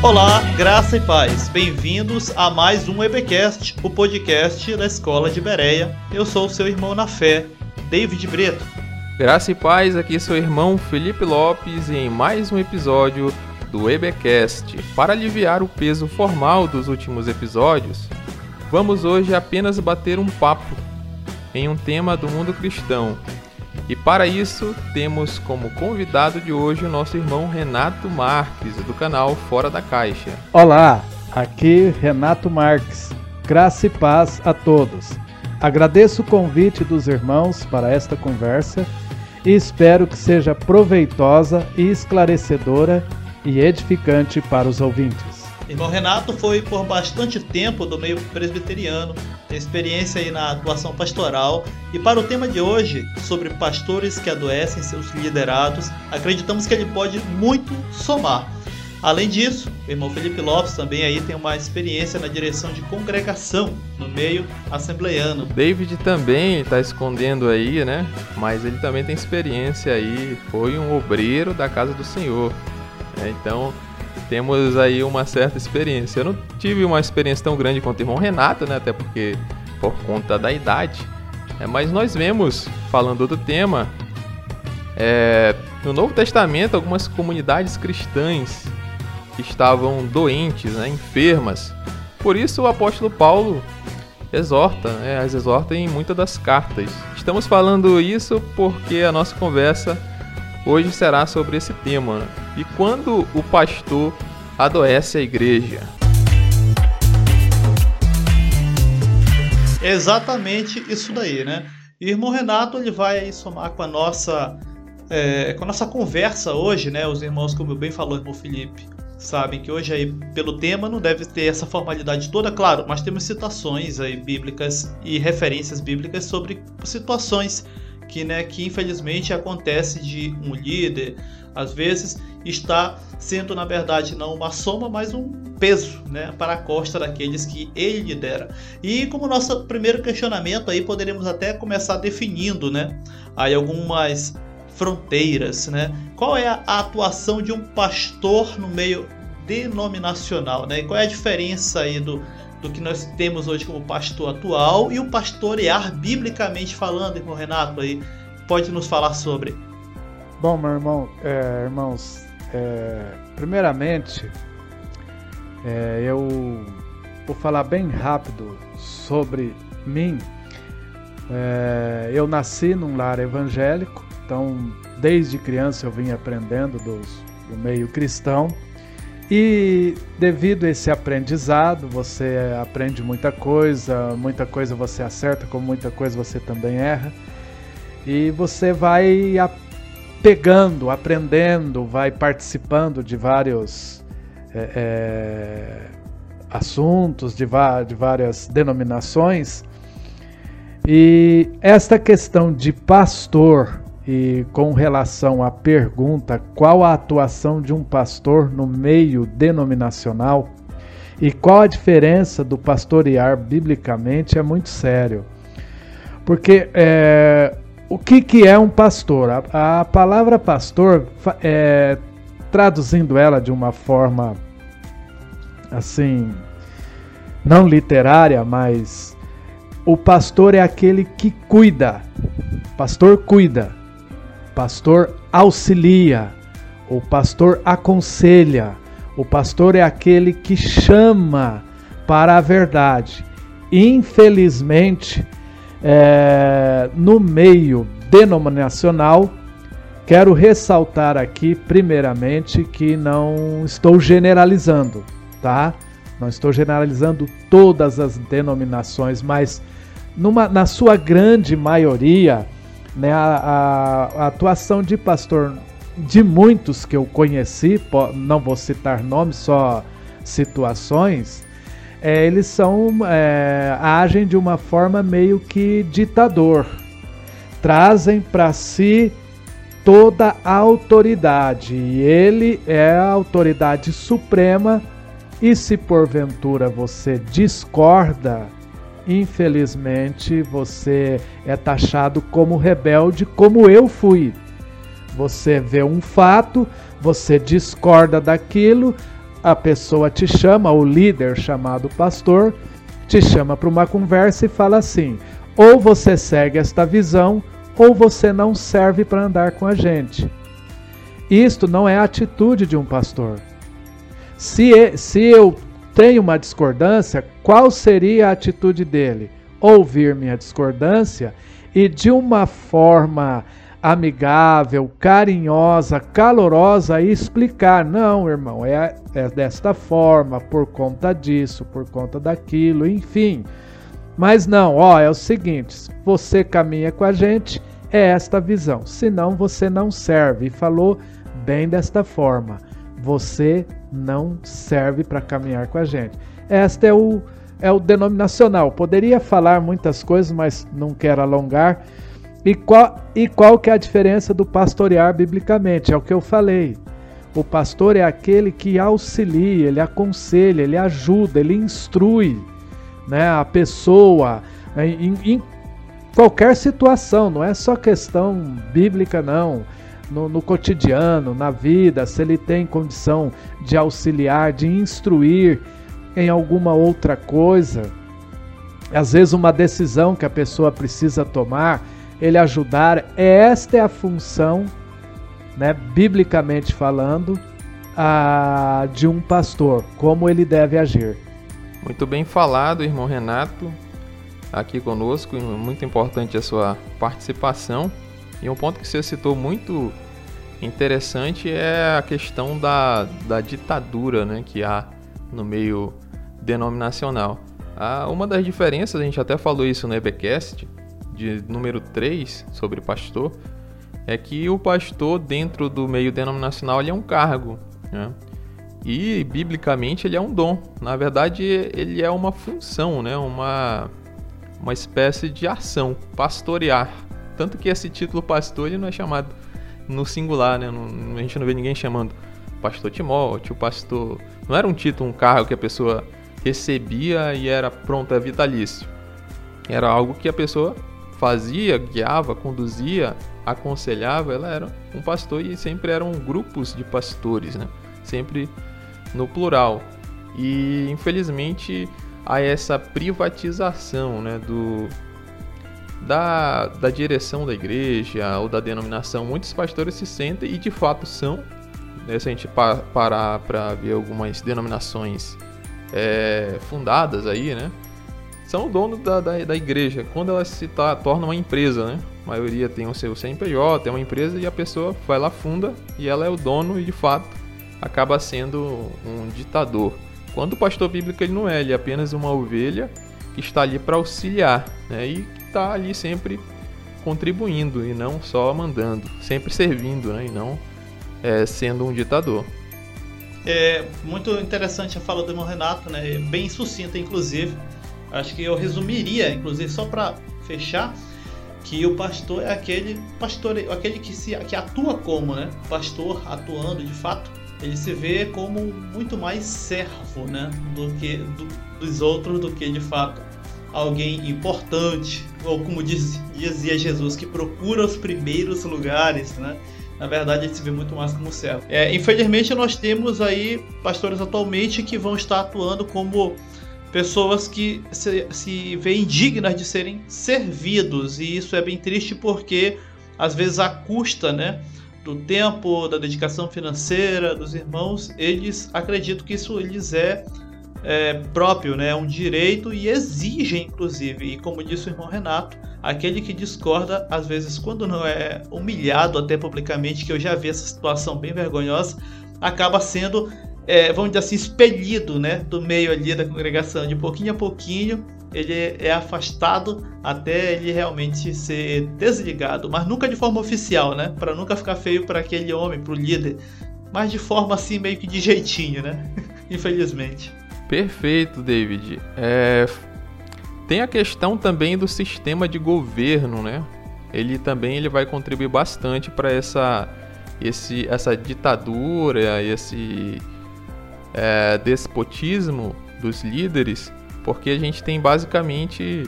Olá, graça e paz. Bem-vindos a mais um EBcast, o podcast da Escola de Bereia. Eu sou o seu irmão na fé, David Breto. Graça e paz, aqui é seu irmão Felipe Lopes em mais um episódio do EBcast. Para aliviar o peso formal dos últimos episódios, vamos hoje apenas bater um papo em um tema do mundo cristão e para isso, temos como convidado de hoje o nosso irmão Renato Marques, do canal Fora da Caixa. Olá, aqui Renato Marques. Graça e paz a todos. Agradeço o convite dos irmãos para esta conversa e espero que seja proveitosa e esclarecedora e edificante para os ouvintes. Irmão Renato foi por bastante tempo do meio presbiteriano, tem experiência aí na atuação pastoral. E para o tema de hoje, sobre pastores que adoecem seus liderados, acreditamos que ele pode muito somar. Além disso, o irmão Felipe Lopes também aí tem uma experiência na direção de congregação no meio assembleiano. David também está escondendo aí, né? Mas ele também tem experiência aí, foi um obreiro da casa do Senhor. É, então, temos aí uma certa experiência. Eu não tive uma experiência tão grande quanto o irmão Renato, né? Até porque por conta da idade. É, mas nós vemos, falando do tema, é, no Novo Testamento algumas comunidades cristãs estavam doentes, né, enfermas. Por isso o apóstolo Paulo exorta, né, as exorta em muitas das cartas. Estamos falando isso porque a nossa conversa hoje será sobre esse tema. Né? E quando o pastor adoece a igreja? Exatamente isso daí, né? Irmão Renato ele vai aí somar com a nossa é, com a nossa conversa hoje, né? Os irmãos, como bem falou, irmão Felipe, sabem que hoje aí pelo tema não deve ter essa formalidade toda, claro, mas temos citações aí bíblicas e referências bíblicas sobre situações que, né, que infelizmente acontece de um líder, às vezes está sendo na verdade não uma soma, mas um peso, né, para a costa daqueles que ele lidera. E como nosso primeiro questionamento aí poderemos até começar definindo, né, aí algumas fronteiras, né? Qual é a atuação de um pastor no meio denominacional, né? E qual é a diferença aí do do que nós temos hoje como pastor atual e o pastorear biblicamente falando, irmão Renato, aí pode nos falar sobre. Bom, meu irmão, é, irmãos, é, primeiramente, é, eu vou falar bem rápido sobre mim. É, eu nasci num lar evangélico, então desde criança eu vim aprendendo dos, do meio cristão. E devido a esse aprendizado, você aprende muita coisa, muita coisa você acerta, como muita coisa você também erra. E você vai pegando, aprendendo, vai participando de vários é, é, assuntos, de, de várias denominações. E esta questão de pastor e com relação à pergunta qual a atuação de um pastor no meio denominacional e qual a diferença do pastorear biblicamente é muito sério. Porque é, o que, que é um pastor? A, a palavra pastor, é, traduzindo ela de uma forma assim, não literária, mas o pastor é aquele que cuida. Pastor cuida pastor auxilia, o pastor aconselha, o pastor é aquele que chama para a verdade. Infelizmente, é, no meio denominacional, quero ressaltar aqui, primeiramente, que não estou generalizando, tá? Não estou generalizando todas as denominações, mas numa, na sua grande maioria, né, a, a, atuação de pastor de muitos que eu conheci, não vou citar nomes, só situações, é, eles são é, agem de uma forma meio que ditador, trazem para si toda a autoridade e ele é a autoridade suprema. E se porventura você discorda infelizmente você é taxado como rebelde, como eu fui. Você vê um fato, você discorda daquilo, a pessoa te chama, o líder chamado pastor, te chama para uma conversa e fala assim: ou você segue esta visão, ou você não serve para andar com a gente. Isto não é a atitude de um pastor. Se, se eu tenho uma discordância, qual seria a atitude dele? Ouvir minha discordância e de uma forma amigável, carinhosa, calorosa explicar: não, irmão, é, é desta forma, por conta disso, por conta daquilo, enfim. Mas não, ó, é o seguinte: você caminha com a gente, é esta visão, senão você não serve. E falou bem desta forma: você não serve para caminhar com a gente. Este é o, é o denominacional. Poderia falar muitas coisas, mas não quero alongar. E qual, e qual que é a diferença do pastorear biblicamente? É o que eu falei. O pastor é aquele que auxilia, ele aconselha, ele ajuda, ele instrui né, a pessoa em, em qualquer situação, não é só questão bíblica, não. No, no, cotidiano, na vida, se ele tem condição de auxiliar, de instruir em alguma outra coisa, às vezes uma decisão que a pessoa precisa tomar, ele ajudar. Esta é a função, né, biblicamente falando, a, de um pastor, como ele deve agir. Muito bem falado, irmão Renato, aqui conosco. Muito importante a sua participação. E um ponto que você citou muito interessante é a questão da, da ditadura né, que há no meio denominacional. Ah, uma das diferenças, a gente até falou isso no EBcast, de número 3 sobre pastor é que o pastor dentro do meio denominacional ele é um cargo, né? E biblicamente ele é um dom. Na verdade, ele é uma função, né? Uma uma espécie de ação, pastorear. Tanto que esse título pastor ele não é chamado no singular, né? Não, a gente não vê ninguém chamando pastor Timóteo, pastor. Não era um título, um cargo que a pessoa recebia e era pronta é vitalício. Era algo que a pessoa fazia, guiava, conduzia, aconselhava, ela era um pastor e sempre eram grupos de pastores, né? Sempre no plural. E infelizmente há essa privatização, né, do da, da direção da igreja ou da denominação. Muitos pastores se sentem e de fato são. Né, se a gente parar para ver algumas denominações é, fundadas aí, né? são o da, da, da igreja. Quando ela se tá, torna uma empresa, né? A maioria tem o seu CNPJ, é uma empresa e a pessoa vai lá, funda e ela é o dono e de fato acaba sendo um ditador. Quando o pastor bíblico ele não é, ele é apenas uma ovelha que está ali para auxiliar né? e está ali sempre contribuindo e não só mandando, sempre servindo né? e não é, sendo um ditador. É muito interessante a fala do irmão Renato, né? bem sucinta inclusive Acho que eu resumiria, inclusive só para fechar, que o pastor é aquele pastor, aquele que se que atua como, né? Pastor atuando de fato, ele se vê como muito mais servo, né, do que do, dos outros do que de fato alguém importante, ou como diz, dizia Jesus, que procura os primeiros lugares, né? Na verdade, ele se vê muito mais como servo. É, infelizmente, nós temos aí pastores atualmente que vão estar atuando como pessoas que se, se veem dignas de serem servidos e isso é bem triste porque às vezes a custa, né, do tempo, da dedicação financeira dos irmãos, eles acreditam que isso lhes é, é próprio, né, é um direito e exigem inclusive. E como disse o irmão Renato, aquele que discorda, às vezes quando não é humilhado até publicamente, que eu já vi essa situação bem vergonhosa, acaba sendo é, vamos dizer assim, expelido né, do meio ali da congregação. De pouquinho a pouquinho, ele é afastado até ele realmente ser desligado, mas nunca de forma oficial, né? Para nunca ficar feio para aquele homem, para o líder, mas de forma assim meio que de jeitinho, né? Infelizmente. Perfeito, David. É... Tem a questão também do sistema de governo, né? Ele também ele vai contribuir bastante para essa esse, essa ditadura, esse é, despotismo dos líderes, porque a gente tem basicamente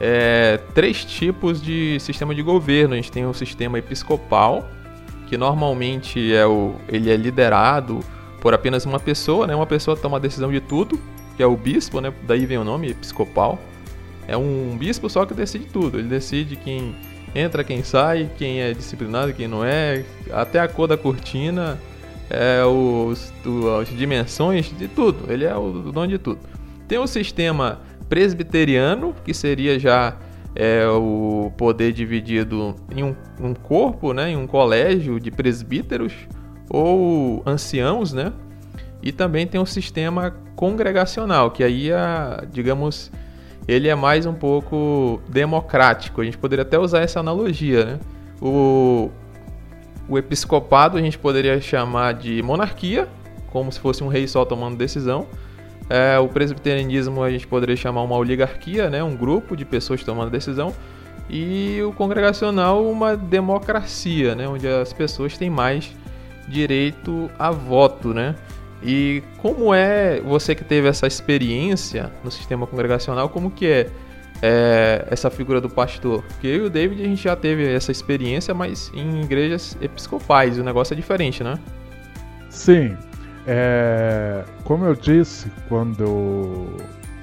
é, três tipos de sistema de governo. A gente tem o sistema episcopal, que normalmente é o, ele é liderado por apenas uma pessoa, né? Uma pessoa toma a decisão de tudo, que é o bispo, né? Daí vem o nome episcopal. É um bispo só que decide tudo. Ele decide quem entra, quem sai, quem é disciplinado, quem não é, até a cor da cortina, é, os, as dimensões de tudo. Ele é o dono de tudo. Tem o sistema presbiteriano, que seria já é, o poder dividido em um, um, corpo, né, em um colégio de presbíteros ou anciãos, né? E também tem o sistema congregacional, que aí, a, digamos, ele é mais um pouco democrático. A gente poderia até usar essa analogia, né? O, o episcopado a gente poderia chamar de monarquia, como se fosse um rei só tomando decisão. É, o presbiterianismo a gente poderia chamar uma oligarquia, né? um grupo de pessoas tomando decisão. E o congregacional, uma democracia, né? onde as pessoas têm mais direito a voto. Né? E como é você que teve essa experiência no sistema congregacional, como que é, é, essa figura do pastor? Porque eu e o David a gente já teve essa experiência, mas em igrejas episcopais, o negócio é diferente, né? Sim. É, como eu disse, quando eu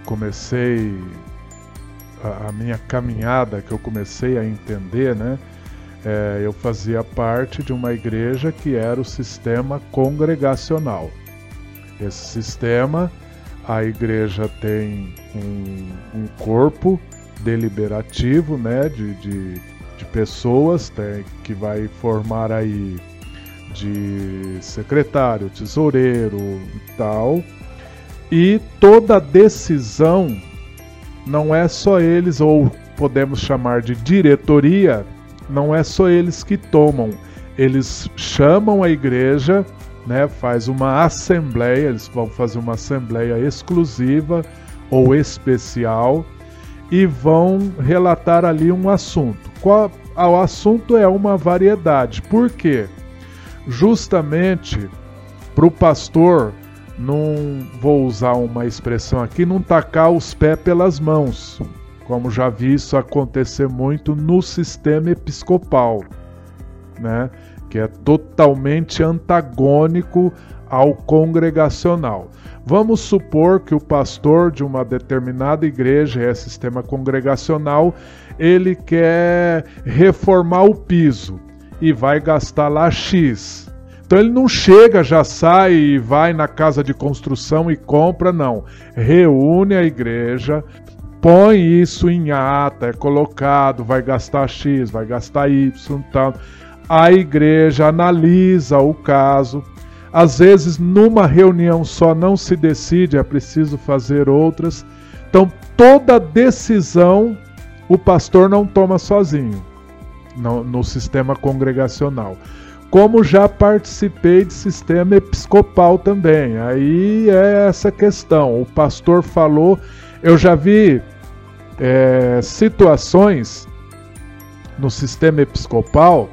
comecei a, a minha caminhada, que eu comecei a entender, né? É, eu fazia parte de uma igreja que era o sistema congregacional. Esse sistema, a igreja tem um, um corpo deliberativo, né, de, de, de pessoas que vai formar aí de secretário, tesoureiro e tal. E toda decisão não é só eles, ou podemos chamar de diretoria, não é só eles que tomam. Eles chamam a igreja né, faz uma assembleia, eles vão fazer uma assembleia exclusiva ou especial e vão relatar ali um assunto. Qual, o assunto é uma variedade. Por quê? Justamente para o pastor, não vou usar uma expressão aqui, não tacar os pés pelas mãos, como já vi isso acontecer muito no sistema episcopal, né? que é totalmente antagônico ao congregacional. Vamos supor que o pastor de uma determinada igreja, é sistema congregacional, ele quer reformar o piso e vai gastar lá X. Então ele não chega, já sai e vai na casa de construção e compra, não. Reúne a igreja, põe isso em ata, é colocado, vai gastar X, vai gastar Y, tal a igreja analisa o caso. Às vezes, numa reunião só não se decide, é preciso fazer outras. Então, toda decisão o pastor não toma sozinho no, no sistema congregacional. Como já participei de sistema episcopal também, aí é essa questão. O pastor falou, eu já vi é, situações no sistema episcopal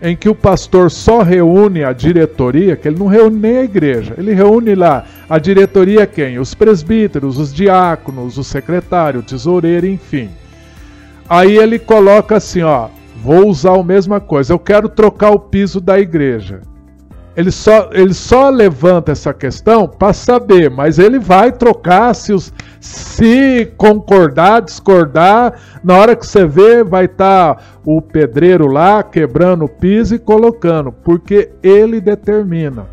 em que o pastor só reúne a diretoria, que ele não reúne nem a igreja, ele reúne lá a diretoria quem? Os presbíteros, os diáconos, o secretário, o tesoureiro, enfim. Aí ele coloca assim, ó, vou usar a mesma coisa, eu quero trocar o piso da igreja. Ele só, ele só levanta essa questão para saber, mas ele vai trocar se, os, se concordar, discordar. Na hora que você vê, vai estar tá o pedreiro lá quebrando o piso e colocando, porque ele determina.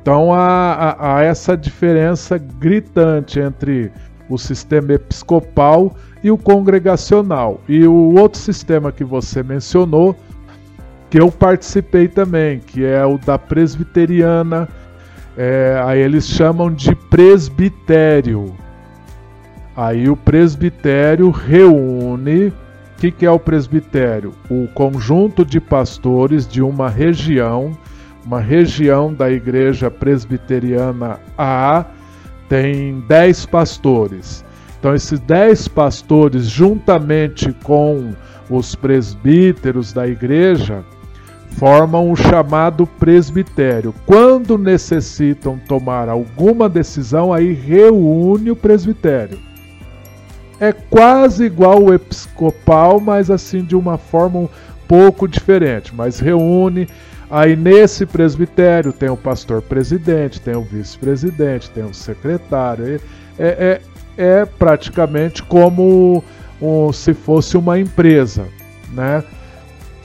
Então há, há, há essa diferença gritante entre o sistema episcopal e o congregacional. E o outro sistema que você mencionou que eu participei também, que é o da presbiteriana. É, aí eles chamam de presbitério. Aí o presbitério reúne. O que, que é o presbitério? O conjunto de pastores de uma região, uma região da igreja presbiteriana A, tem 10 pastores. Então, esses 10 pastores, juntamente com os presbíteros da igreja, formam o chamado presbitério. Quando necessitam tomar alguma decisão, aí reúne o presbitério. É quase igual o episcopal, mas assim de uma forma um pouco diferente, mas reúne Aí nesse presbitério tem o pastor presidente, tem o vice-presidente, tem o secretário. É, é, é praticamente como um, se fosse uma empresa, né?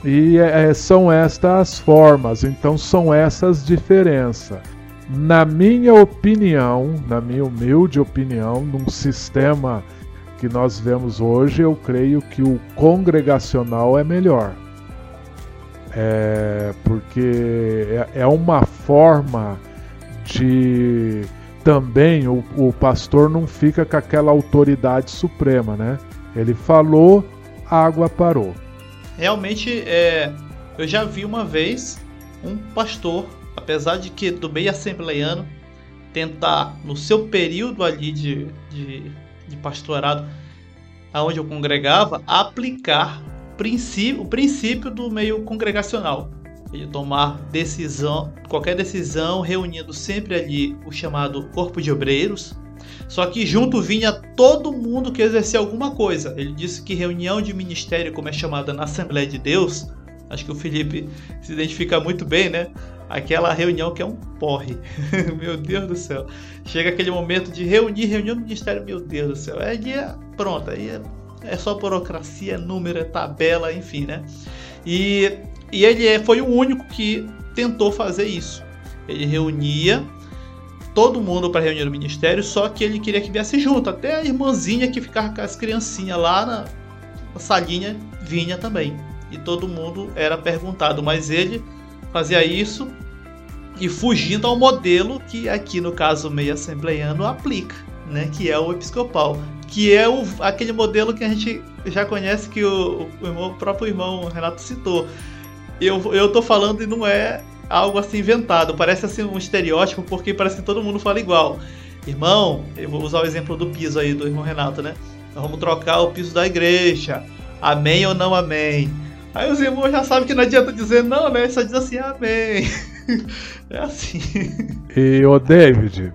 E é, são estas formas, então são essas diferenças. Na minha opinião, na minha humilde opinião, num sistema que nós vemos hoje, eu creio que o congregacional é melhor. É, porque é, é uma forma de também o, o pastor não fica com aquela autoridade suprema, né? Ele falou, a água parou. Realmente, é, eu já vi uma vez um pastor, apesar de que do meio assembleiano, tentar, no seu período ali de, de, de pastorado, aonde eu congregava, aplicar princípio, o princípio do meio congregacional. Ele tomar decisão, qualquer decisão, reunindo sempre ali o chamado corpo de obreiros, só que junto vinha todo mundo que exercia alguma coisa. Ele disse que reunião de ministério, como é chamada na Assembleia de Deus, acho que o Felipe se identifica muito bem, né? Aquela reunião que é um porre. meu Deus do céu. Chega aquele momento de reunir, reunião do ministério, meu Deus do céu. Aí é pronto, aí é, é só burocracia, número, tabela, enfim, né? E, e ele é, foi o único que tentou fazer isso. Ele reunia todo mundo para reunir no ministério, só que ele queria que viesse junto. Até a irmãzinha que ficava com as criancinhas lá na, na salinha vinha também. E todo mundo era perguntado, mas ele fazia isso e fugindo ao modelo que aqui no caso meio assembleiano aplica, né, que é o episcopal, que é o, aquele modelo que a gente já conhece que o, o, irmão, o próprio irmão Renato citou. Eu, eu tô falando e não é algo assim inventado. Parece assim um estereótipo porque parece que todo mundo fala igual. Irmão, eu vou usar o exemplo do piso aí do irmão Renato, né? Nós vamos trocar o piso da igreja. Amém ou não amém? Aí os irmãos já sabem que não adianta dizer não, né? Só diz assim, amém. é assim. E o David,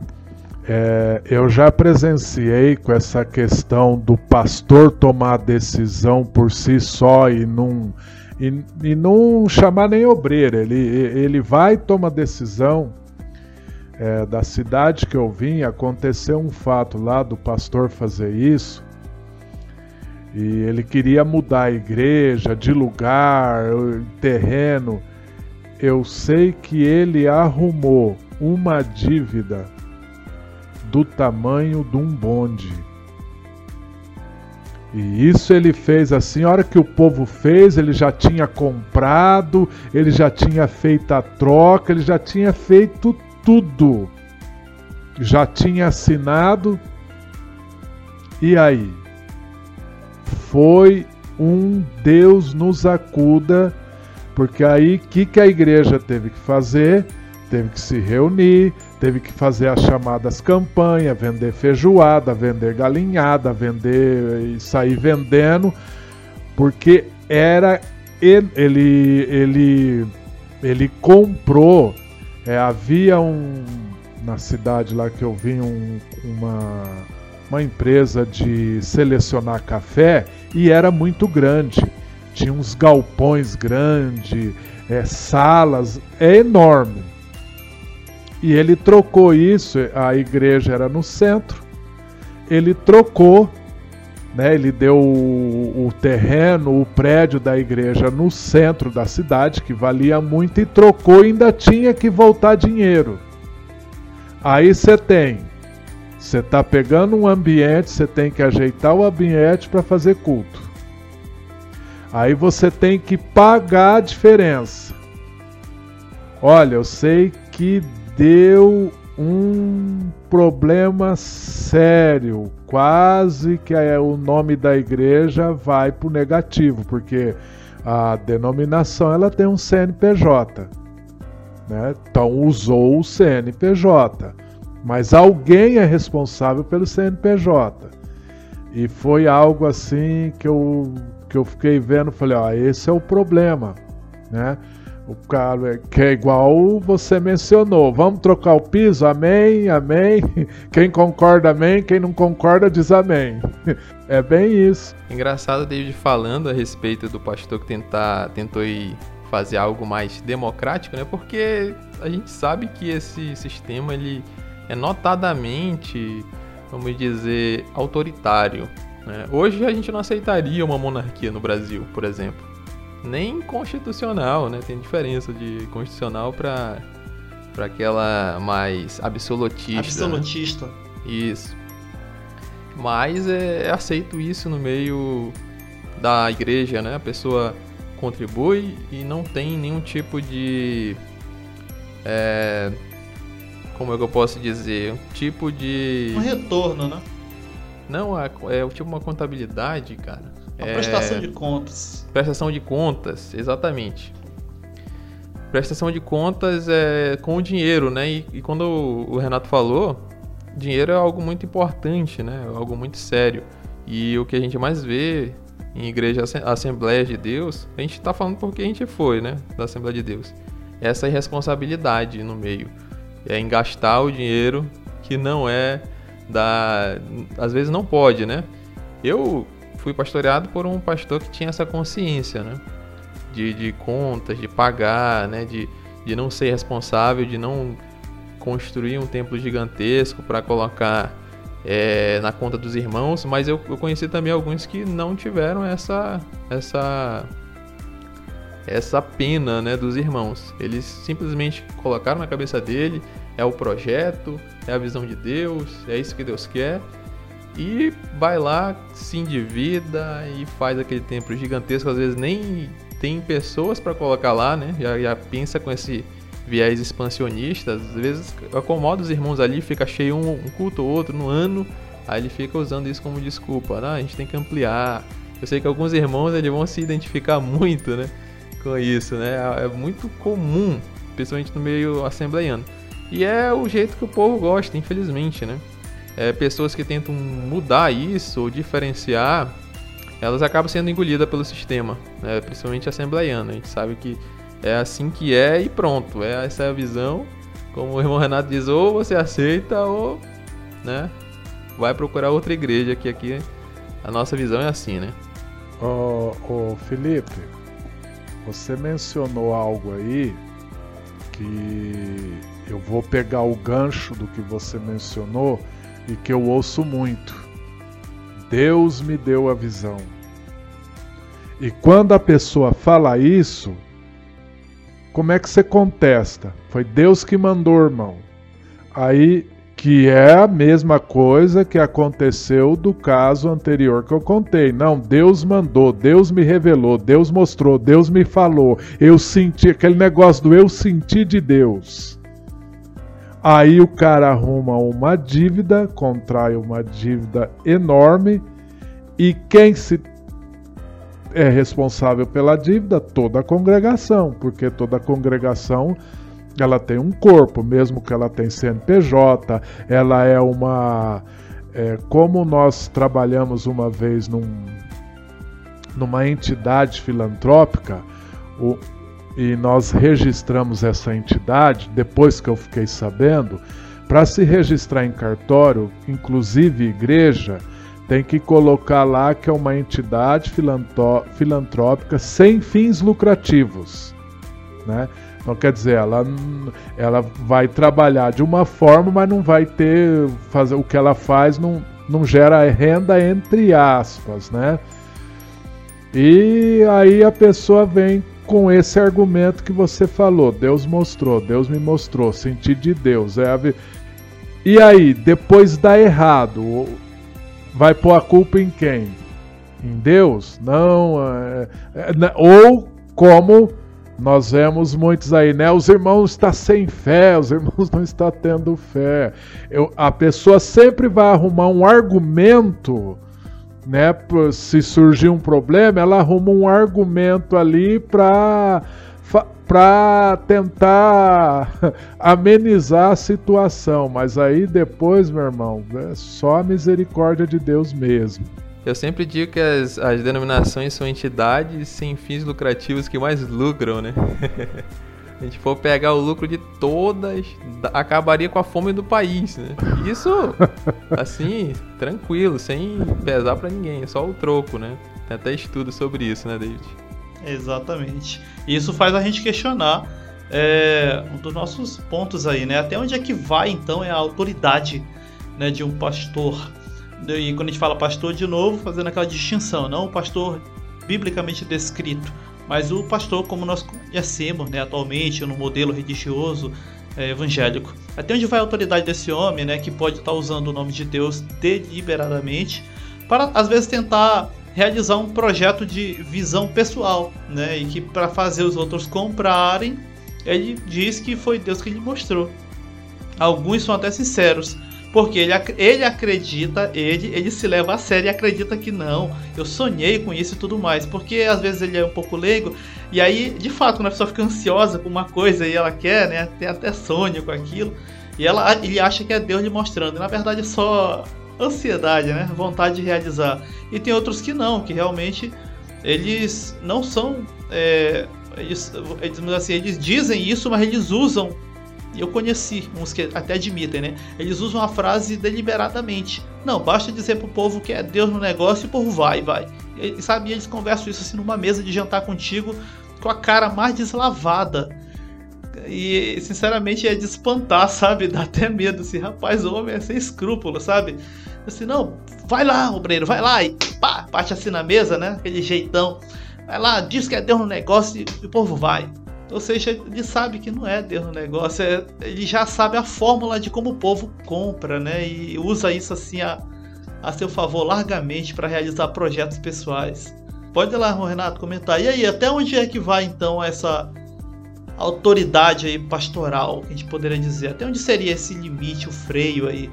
é, eu já presenciei com essa questão do pastor tomar decisão por si só e não e, e não chamar nem obreiro. Ele, ele vai tomar decisão. É, da cidade que eu vim, aconteceu um fato lá do pastor fazer isso. E ele queria mudar a igreja de lugar, terreno. Eu sei que ele arrumou uma dívida do tamanho de um bonde e isso ele fez assim, a hora que o povo fez, ele já tinha comprado, ele já tinha feito a troca, ele já tinha feito tudo. Já tinha assinado. E aí? Foi um Deus nos acuda, porque aí o que, que a igreja teve que fazer? Teve que se reunir, teve que fazer as chamadas campanhas, vender feijoada, vender galinhada, vender e sair vendendo, porque era ele ele ele comprou, é, havia um na cidade lá que eu vi um, uma uma empresa de selecionar café e era muito grande. Tinha uns galpões grandes, é, salas, é enorme. E ele trocou isso, a igreja era no centro, ele trocou, né, ele deu o, o terreno, o prédio da igreja no centro da cidade, que valia muito, e trocou ainda tinha que voltar dinheiro. Aí você tem, você está pegando um ambiente, você tem que ajeitar o ambiente para fazer culto. Aí você tem que pagar a diferença. Olha, eu sei que deu um problema sério, quase que é o nome da igreja vai para o negativo, porque a denominação ela tem um CNPJ, né? Então usou o CNPJ, mas alguém é responsável pelo CNPJ. E foi algo assim que eu que eu fiquei vendo, falei, ó, esse é o problema, né? O cara que é igual você mencionou. Vamos trocar o piso? Amém, amém. Quem concorda, amém. Quem não concorda, diz amém. É bem isso. Engraçado David falando a respeito do pastor que tentar, tentou ir fazer algo mais democrático, né? Porque a gente sabe que esse sistema ele é notadamente, vamos dizer, autoritário. Né? Hoje a gente não aceitaria uma monarquia no Brasil, por exemplo. Nem constitucional, né? Tem diferença de constitucional para para aquela mais absolutista. Né? Absolutista. Né? Isso. Mas é, é aceito isso no meio da igreja, né? A pessoa contribui e não tem nenhum tipo de. É, como é que eu posso dizer? Um tipo de. Um retorno, né? Não, é, é tipo uma contabilidade, cara. É, prestação de contas. Prestação de contas, exatamente. Prestação de contas é com o dinheiro, né? E, e quando o, Renato falou, dinheiro é algo muito importante, né? É algo muito sério. E o que a gente mais vê em igreja Assembleia de Deus, a gente está falando porque a gente foi, né? Da Assembleia de Deus. Essa irresponsabilidade no meio. É em gastar o dinheiro que não é da. Às vezes não pode, né? Eu fui pastoreado por um pastor que tinha essa consciência, né? De, de contas, de pagar, né? De, de não ser responsável, de não construir um templo gigantesco para colocar é, na conta dos irmãos, mas eu, eu, conheci também alguns que não tiveram essa essa essa pena, né, dos irmãos. Eles simplesmente colocaram na cabeça dele é o projeto, é a visão de Deus, é isso que Deus quer. E vai lá, se endivida e faz aquele templo gigantesco, às vezes nem tem pessoas para colocar lá, né? Já, já pensa com esse viés expansionista, às vezes acomoda os irmãos ali, fica cheio um, um culto ou outro no ano, aí ele fica usando isso como desculpa, né? a gente tem que ampliar. Eu sei que alguns irmãos eles vão se identificar muito, né, com isso, né? É, é muito comum, principalmente no meio assembleiano. E é o jeito que o povo gosta, infelizmente, né? É, pessoas que tentam mudar isso ou diferenciar, elas acabam sendo engolidas pelo sistema, né? principalmente assembleiano. A gente sabe que é assim que é e pronto. É essa é a visão. Como o irmão Renato diz, ou você aceita ou, né, vai procurar outra igreja que aqui a nossa visão é assim, né? Ô, oh, Felipe, você mencionou algo aí que eu vou pegar o gancho do que você mencionou e que eu ouço muito. Deus me deu a visão. E quando a pessoa fala isso, como é que você contesta? Foi Deus que mandou, irmão. Aí, que é a mesma coisa que aconteceu do caso anterior que eu contei. Não, Deus mandou, Deus me revelou, Deus mostrou, Deus me falou. Eu senti aquele negócio do eu senti de Deus. Aí o cara arruma uma dívida, contrai uma dívida enorme e quem se é responsável pela dívida? Toda a congregação, porque toda a congregação ela tem um corpo, mesmo que ela tem CNPJ, ela é uma é, como nós trabalhamos uma vez num, numa entidade filantrópica o, e nós registramos essa entidade depois que eu fiquei sabendo, para se registrar em cartório, inclusive igreja, tem que colocar lá que é uma entidade filantrópica sem fins lucrativos, né? Então quer dizer, ela, ela vai trabalhar de uma forma, mas não vai ter fazer o que ela faz não, não gera renda entre aspas, né? E aí a pessoa vem com esse argumento que você falou, Deus mostrou, Deus me mostrou, senti de Deus, é a... E aí, depois dá errado, vai pôr a culpa em quem? Em Deus? Não. É, é, né, ou como nós vemos muitos aí, né? Os irmãos estão sem fé, os irmãos não estão tendo fé. Eu, a pessoa sempre vai arrumar um argumento, né? Se surgir um problema, ela arruma um argumento ali para para tentar amenizar a situação, mas aí depois, meu irmão, é só a misericórdia de Deus mesmo. Eu sempre digo que as, as denominações são entidades sem fins lucrativos que mais lucram, né? a gente for pegar o lucro de todas, acabaria com a fome do país, né? Isso, assim, tranquilo, sem pesar para ninguém, é só o troco, né? Tem até estudo sobre isso, né, David? Exatamente. Isso faz a gente questionar é, um dos nossos pontos aí, né? Até onde é que vai então é a autoridade né, de um pastor? E quando a gente fala pastor, de novo, fazendo aquela distinção, não o pastor biblicamente descrito, mas o pastor como nós conhecemos né, atualmente no modelo religioso é, evangélico. Até onde vai a autoridade desse homem, né, que pode estar usando o nome de Deus deliberadamente para às vezes tentar realizar um projeto de visão pessoal, né, e que para fazer os outros comprarem, ele diz que foi Deus que lhe mostrou. Alguns são até sinceros, porque ele, ele acredita, ele, ele se leva a sério e acredita que não, eu sonhei com isso e tudo mais. Porque às vezes ele é um pouco leigo, e aí, de fato, quando a pessoa fica ansiosa com uma coisa e ela quer, né, tem até sonho com aquilo, e ela, ele acha que é Deus lhe mostrando. E, na verdade é só ansiedade, né, vontade de realizar. E tem outros que não, que realmente eles não são. É, eles, eles, assim, eles dizem isso, mas eles usam eu conheci uns que até admitem, né? Eles usam a frase deliberadamente. Não, basta dizer pro povo que é Deus no negócio e o povo vai, vai. E, sabe, eles conversam isso assim numa mesa de jantar contigo com a cara mais deslavada. E sinceramente é de espantar, sabe? Dá até medo. Assim, rapaz, o homem é sem escrúpulo, sabe? Assim, não, vai lá, obreiro, vai lá e pá, bate assim na mesa, né? Aquele jeitão. Vai lá, diz que é Deus no negócio e o povo vai. Ou seja, ele sabe que não é Deus no negócio, é, ele já sabe a fórmula de como o povo compra, né? E usa isso assim a, a seu favor largamente para realizar projetos pessoais. Pode ir lá, Renato, comentar. E aí, até onde é que vai então essa autoridade aí pastoral, que a gente poderia dizer? Até onde seria esse limite, o freio aí?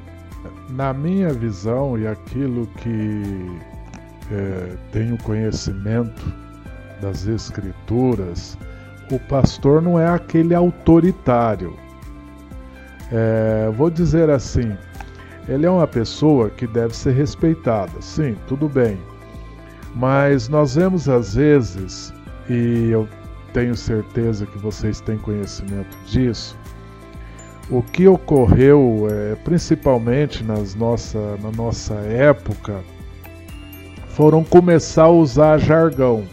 Na minha visão e aquilo que é, tenho conhecimento das escrituras, o pastor não é aquele autoritário. É, vou dizer assim, ele é uma pessoa que deve ser respeitada, sim, tudo bem. Mas nós vemos às vezes, e eu tenho certeza que vocês têm conhecimento disso, o que ocorreu, é, principalmente nas nossa, na nossa época, foram começar a usar jargão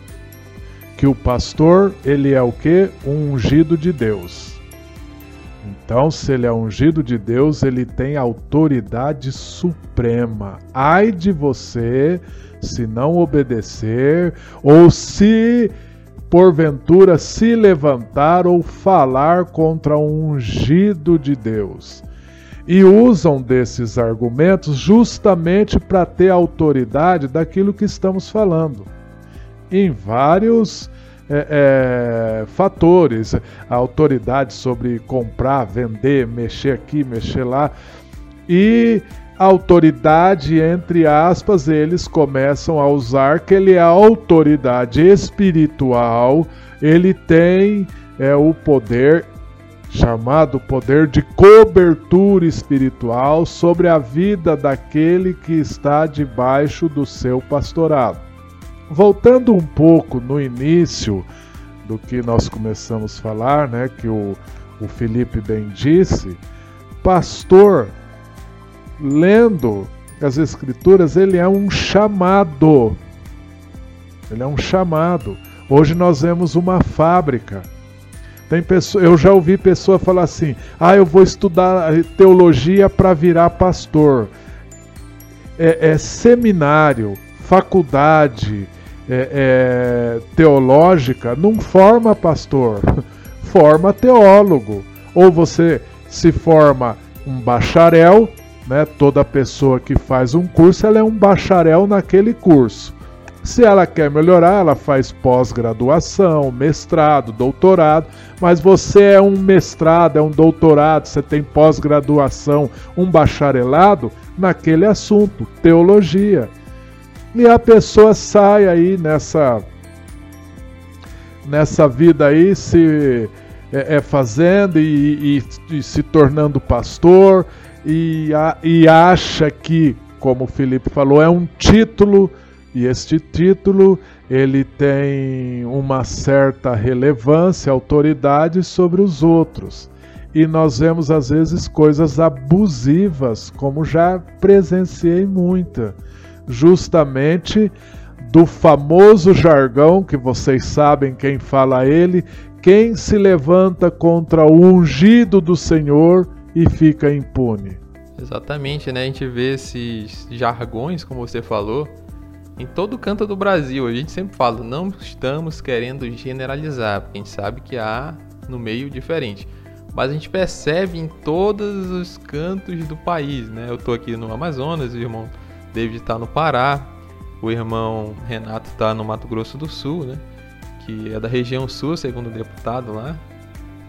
que o pastor, ele é o que? Um ungido de Deus. Então, se ele é ungido de Deus, ele tem autoridade suprema. Ai de você se não obedecer ou se porventura se levantar ou falar contra um ungido de Deus. E usam desses argumentos justamente para ter autoridade daquilo que estamos falando em vários é, é, fatores, a autoridade sobre comprar, vender, mexer aqui, mexer lá. E autoridade, entre aspas, eles começam a usar que ele é a autoridade espiritual, ele tem é, o poder chamado poder de cobertura espiritual sobre a vida daquele que está debaixo do seu pastorado. Voltando um pouco no início do que nós começamos a falar, né, que o, o Felipe bem disse, pastor, lendo as escrituras, ele é um chamado. Ele é um chamado. Hoje nós vemos uma fábrica. Tem pessoa, eu já ouvi pessoa falar assim: "Ah, eu vou estudar teologia para virar pastor". É, é seminário, faculdade, é, é, teológica não forma pastor, forma teólogo. Ou você se forma um bacharel, né? Toda pessoa que faz um curso, ela é um bacharel naquele curso. Se ela quer melhorar, ela faz pós-graduação, mestrado, doutorado, mas você é um mestrado, é um doutorado, você tem pós-graduação, um bacharelado naquele assunto, teologia. E a pessoa sai aí nessa nessa vida aí se é, é fazendo e, e, e, se tornando pastor e, a, e acha que, como o Felipe falou, é um título e este título ele tem uma certa relevância, autoridade sobre os outros. E nós vemos às vezes coisas abusivas, como já presenciei muita justamente do famoso jargão que vocês sabem quem fala ele, quem se levanta contra o ungido do Senhor e fica impune. Exatamente, né? A gente vê esses jargões, como você falou, em todo canto do Brasil. A gente sempre fala, não estamos querendo generalizar, porque a gente sabe que há no meio diferente. Mas a gente percebe em todos os cantos do país, né? Eu tô aqui no Amazonas, irmão David está no Pará, o irmão Renato está no Mato Grosso do Sul, né? Que é da região sul, segundo o deputado lá.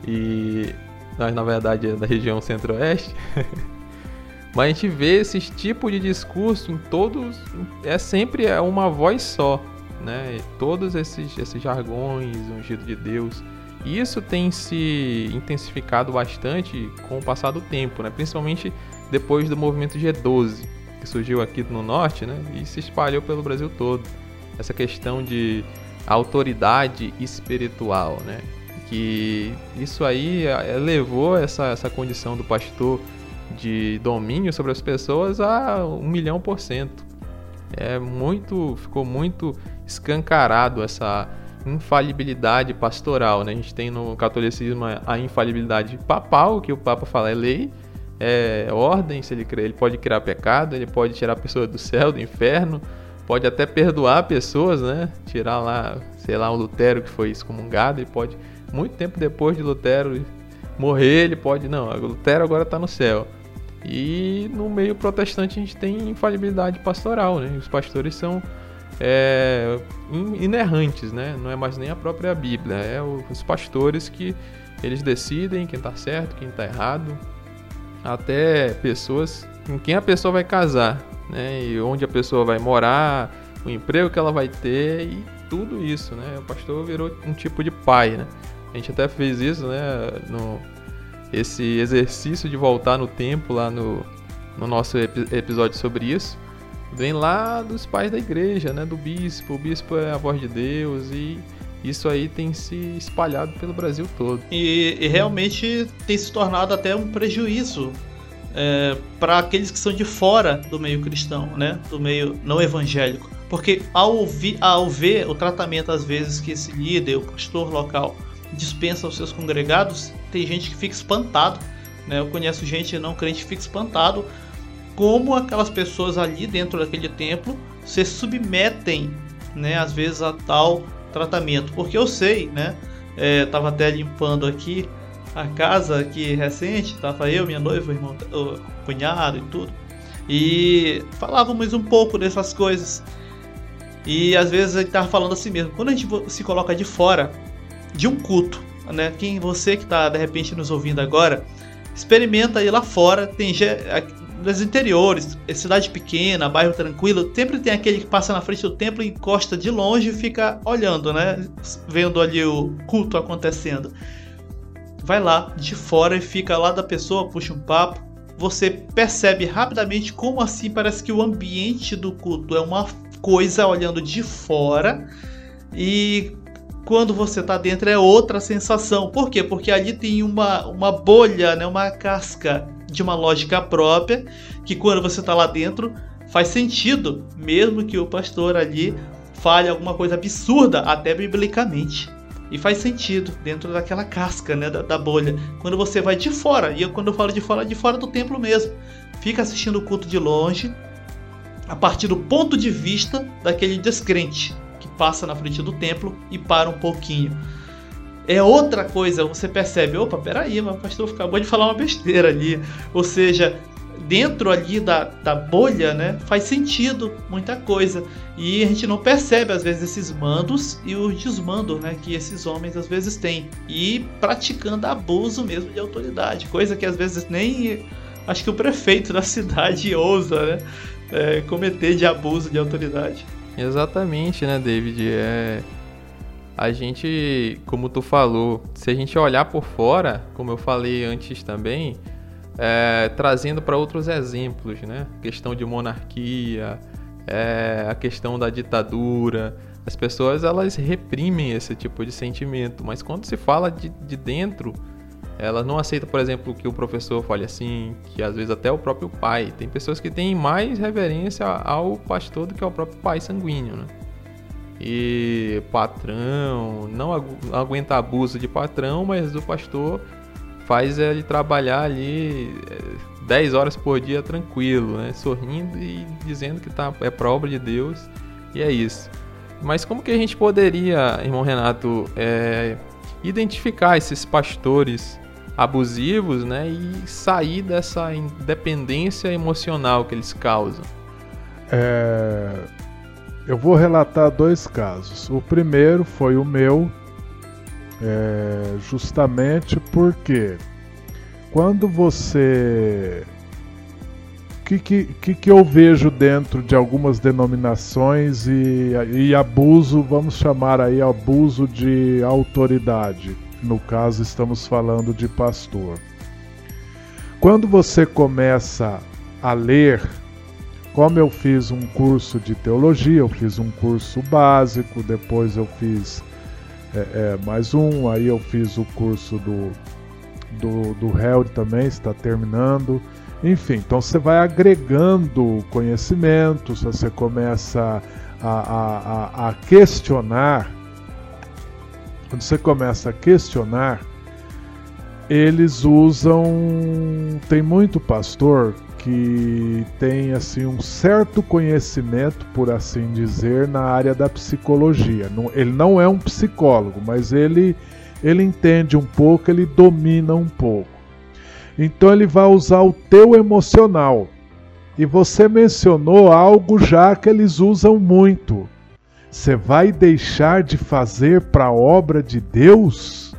E na verdade, é da região centro-oeste. Mas a gente vê esses tipos de discurso em todos. É sempre é uma voz só. Né? Todos esses, esses jargões, ungido de Deus. E isso tem se intensificado bastante com o passar do tempo, né? principalmente depois do movimento G12, que surgiu aqui no norte né? e se espalhou pelo Brasil todo. Essa questão de autoridade espiritual, né? que isso aí é, levou essa, essa condição do pastor de domínio sobre as pessoas a um milhão por cento. É muito, ficou muito escancarado essa infalibilidade pastoral, né? A gente tem no catolicismo a infalibilidade papal, que o Papa fala é lei, é ordem, se ele ele pode criar pecado, ele pode tirar a pessoa do céu, do inferno, pode até perdoar pessoas, né? Tirar lá, sei lá, o Lutero que foi excomungado, ele pode muito tempo depois de Lutero morrer, ele pode, não, Lutero agora está no céu. E no meio protestante a gente tem infalibilidade pastoral, né? Os pastores são é, inerrantes, né? Não é mais nem a própria Bíblia, é os pastores que eles decidem quem está certo, quem está errado, até pessoas com quem a pessoa vai casar, né? E onde a pessoa vai morar, o emprego que ela vai ter e tudo isso, né? O pastor virou um tipo de pai, né? A gente até fez isso, né? No, esse exercício de voltar no tempo lá no, no nosso episódio sobre isso vem lá dos pais da igreja, né, do bispo. O bispo é a voz de Deus e isso aí tem se espalhado pelo Brasil todo. E, e realmente tem se tornado até um prejuízo é, para aqueles que são de fora do meio cristão, né, do meio não evangélico, porque ao, ouvir, ao ver o tratamento às vezes que esse líder, o pastor local dispensa aos seus congregados, tem gente que fica espantado. Né? Eu conheço gente não crente que fica espantado como aquelas pessoas ali dentro daquele templo se submetem, né, às vezes a tal tratamento. Porque eu sei, né, é, tava até limpando aqui a casa aqui recente, tava eu, minha noiva, irmão, o cunhado e tudo. E falávamos um pouco dessas coisas. E às vezes gente tava falando assim mesmo, quando a gente se coloca de fora de um culto, né? Quem você que está de repente nos ouvindo agora, experimenta aí lá fora, tem nos interiores, cidade pequena, bairro tranquilo, sempre tem aquele que passa na frente do templo encosta de longe e fica olhando, né? Vendo ali o culto acontecendo. Vai lá de fora e fica lá da pessoa, puxa um papo. Você percebe rapidamente como assim parece que o ambiente do culto é uma coisa olhando de fora e quando você está dentro é outra sensação. Por quê? Porque ali tem uma, uma bolha, né, uma casca de uma lógica própria, que quando você está lá dentro faz sentido, mesmo que o pastor ali fale alguma coisa absurda, até biblicamente. E faz sentido dentro daquela casca, né, da, da bolha. Quando você vai de fora, e eu, quando eu falo de fora, de fora do templo mesmo, fica assistindo o culto de longe, a partir do ponto de vista daquele descrente passa na frente do templo e para um pouquinho. É outra coisa, você percebe, opa, peraí, mas o pastor acabou de falar uma besteira ali. Ou seja, dentro ali da, da bolha, né, faz sentido muita coisa. E a gente não percebe, às vezes, esses mandos e os desmandos né, que esses homens às vezes têm. E praticando abuso mesmo de autoridade, coisa que às vezes nem acho que o prefeito da cidade ousa né, é, cometer de abuso de autoridade. Exatamente, né, David? É a gente, como tu falou, se a gente olhar por fora, como eu falei antes também, é, trazendo para outros exemplos, né? Questão de monarquia, é, a questão da ditadura, as pessoas elas reprimem esse tipo de sentimento, mas quando se fala de, de dentro, elas não aceitam, por exemplo, que o professor fale assim, que às vezes até o próprio pai. Tem pessoas que têm mais reverência ao pastor do que ao próprio pai sanguíneo, né? E patrão, não agu aguenta abuso de patrão, mas o pastor faz ele trabalhar ali 10 é, horas por dia tranquilo, né? sorrindo e dizendo que tá, é para obra de Deus e é isso. Mas como que a gente poderia, irmão Renato, é, identificar esses pastores abusivos né, e sair dessa independência emocional que eles causam? É, eu vou relatar dois casos. O primeiro foi o meu, é, justamente porque quando você. O que, que, que eu vejo dentro de algumas denominações e, e abuso, vamos chamar aí abuso de autoridade? No caso, estamos falando de pastor. Quando você começa a ler como eu fiz um curso de teologia, eu fiz um curso básico, depois eu fiz é, é, mais um, aí eu fiz o curso do, do, do Held também, está terminando. Enfim, então você vai agregando conhecimentos, você começa a, a, a, a questionar. Quando você começa a questionar, eles usam. Tem muito pastor que tem assim um certo conhecimento, por assim dizer, na área da psicologia. Ele não é um psicólogo, mas ele ele entende um pouco, ele domina um pouco. Então ele vai usar o teu emocional. E você mencionou algo já que eles usam muito. Você vai deixar de fazer para a obra de Deus?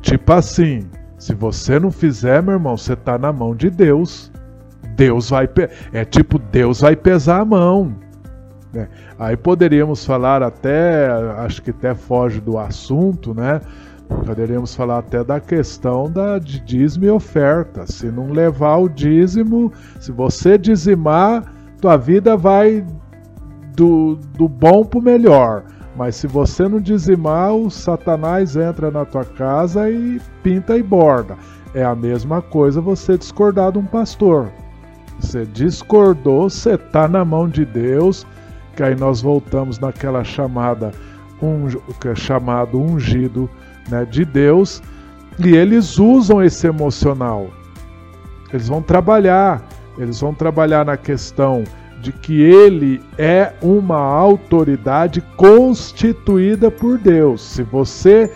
Tipo assim, se você não fizer, meu irmão, você está na mão de Deus. Deus vai. É tipo, Deus vai pesar a mão. Né? Aí poderíamos falar até, acho que até foge do assunto, né? Poderíamos falar até da questão da, de dízimo e oferta. Se não levar o dízimo, se você dizimar, tua vida vai do, do bom para o melhor. Mas se você não dizimar, o Satanás entra na tua casa e pinta e borda. É a mesma coisa você discordar de um pastor. Você discordou, você está na mão de Deus, que aí nós voltamos naquela chamada, um, que é chamado ungido né, de Deus, e eles usam esse emocional. Eles vão trabalhar, eles vão trabalhar na questão de que ele é uma autoridade constituída por Deus. Se você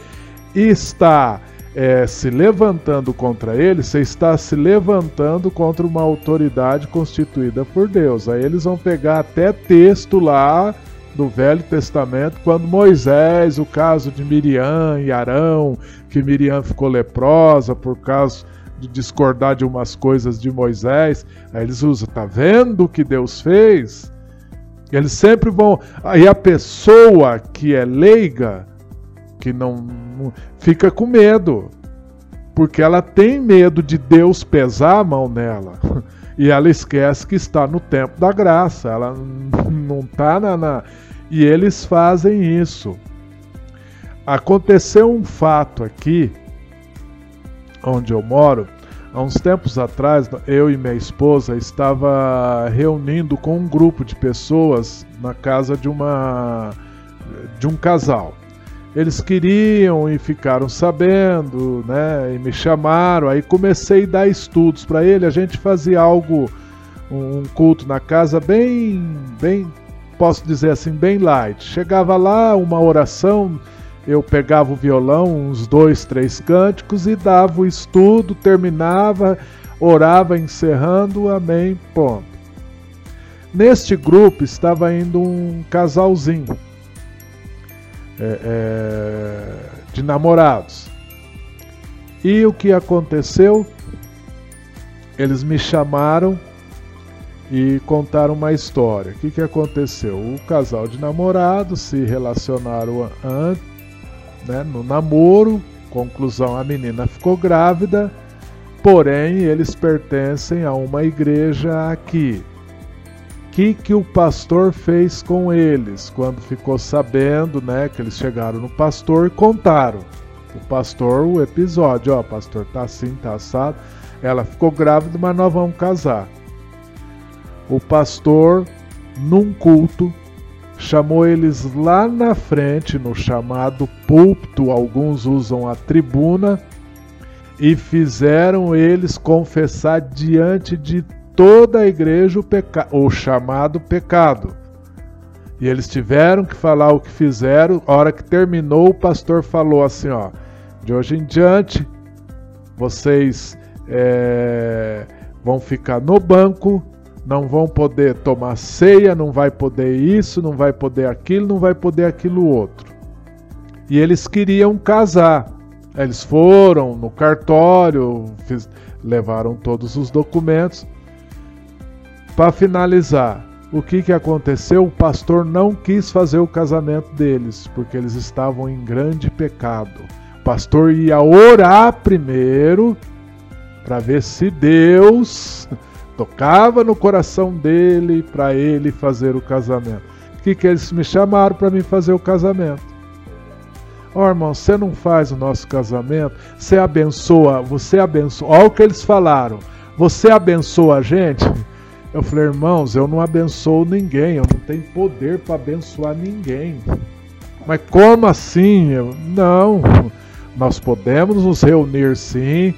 está é, se levantando contra ele, você está se levantando contra uma autoridade constituída por Deus. Aí eles vão pegar até texto lá do Velho Testamento, quando Moisés, o caso de Miriam e Arão, que Miriam ficou leprosa por causa de discordar de umas coisas de Moisés. Aí eles usam, tá vendo o que Deus fez? Eles sempre vão. Aí a pessoa que é leiga, que não, não fica com medo, porque ela tem medo de Deus pesar a mão nela. E ela esquece que está no tempo da graça, ela não está na, na. E eles fazem isso. Aconteceu um fato aqui onde eu moro, há uns tempos atrás, eu e minha esposa estava reunindo com um grupo de pessoas na casa de uma de um casal. Eles queriam e ficaram sabendo, né? E me chamaram. Aí comecei a dar estudos para ele. A gente fazia algo, um culto na casa bem, bem, posso dizer assim, bem light. Chegava lá, uma oração, eu pegava o violão, uns dois, três cânticos e dava o estudo, terminava, orava encerrando, amém, ponto. Neste grupo estava indo um casalzinho é, é, de namorados. E o que aconteceu? Eles me chamaram e contaram uma história. O que, que aconteceu? O casal de namorados se relacionaram antes né, no namoro. Conclusão: a menina ficou grávida, porém eles pertencem a uma igreja aqui. O que, que o pastor fez com eles quando ficou sabendo né, que eles chegaram no pastor e contaram? O pastor, o episódio, ó, pastor tá assim, tá assado. Ela ficou grávida, mas nós vamos casar. O pastor, num culto, chamou eles lá na frente, no chamado púlpito, alguns usam a tribuna, e fizeram eles confessar diante de toda a igreja o, peca o chamado pecado. E eles tiveram que falar o que fizeram. A hora que terminou, o pastor falou assim: ó, de hoje em diante, vocês é, vão ficar no banco, não vão poder tomar ceia, não vai poder isso, não vai poder aquilo, não vai poder aquilo outro. E eles queriam casar. Eles foram no cartório, fiz, levaram todos os documentos. Para finalizar, o que, que aconteceu? O pastor não quis fazer o casamento deles, porque eles estavam em grande pecado. O pastor ia orar primeiro para ver se Deus tocava no coração dele para ele fazer o casamento. O que, que eles me chamaram para mim fazer o casamento? Oh, irmão, você não faz o nosso casamento, você abençoa, você abençoa. Olha o que eles falaram. Você abençoa a gente? Eu falei, irmãos, eu não abençoo ninguém, eu não tenho poder para abençoar ninguém. Mas como assim? Eu, não, nós podemos nos reunir sim.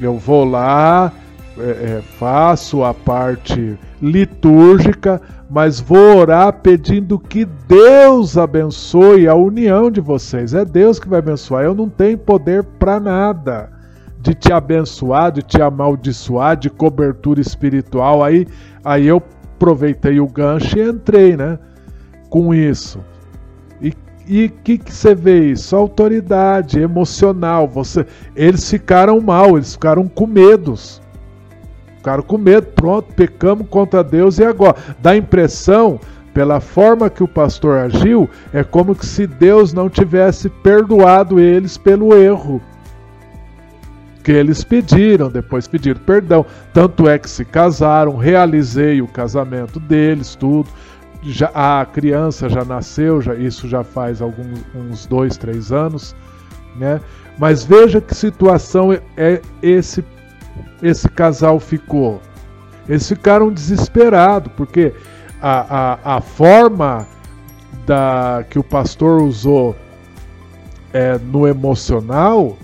Eu vou lá, é, é, faço a parte litúrgica, mas vou orar pedindo que Deus abençoe a união de vocês. É Deus que vai abençoar. Eu não tenho poder para nada de te abençoar, de te amaldiçoar, de cobertura espiritual. Aí, aí eu aproveitei o gancho e entrei, né? Com isso. E o que, que você vê isso? Autoridade emocional. Você, eles ficaram mal, eles ficaram com medos ficaram com medo, pronto, pecamos contra Deus e agora? Dá a impressão, pela forma que o pastor agiu, é como se Deus não tivesse perdoado eles pelo erro que eles pediram, depois pediram perdão. Tanto é que se casaram, realizei o casamento deles, tudo. Já, a criança já nasceu, já, isso já faz alguns uns dois, três anos, né? Mas veja que situação é, é esse esse casal ficou? Eles ficaram desesperados, porque a, a, a forma da, que o pastor usou é, no emocional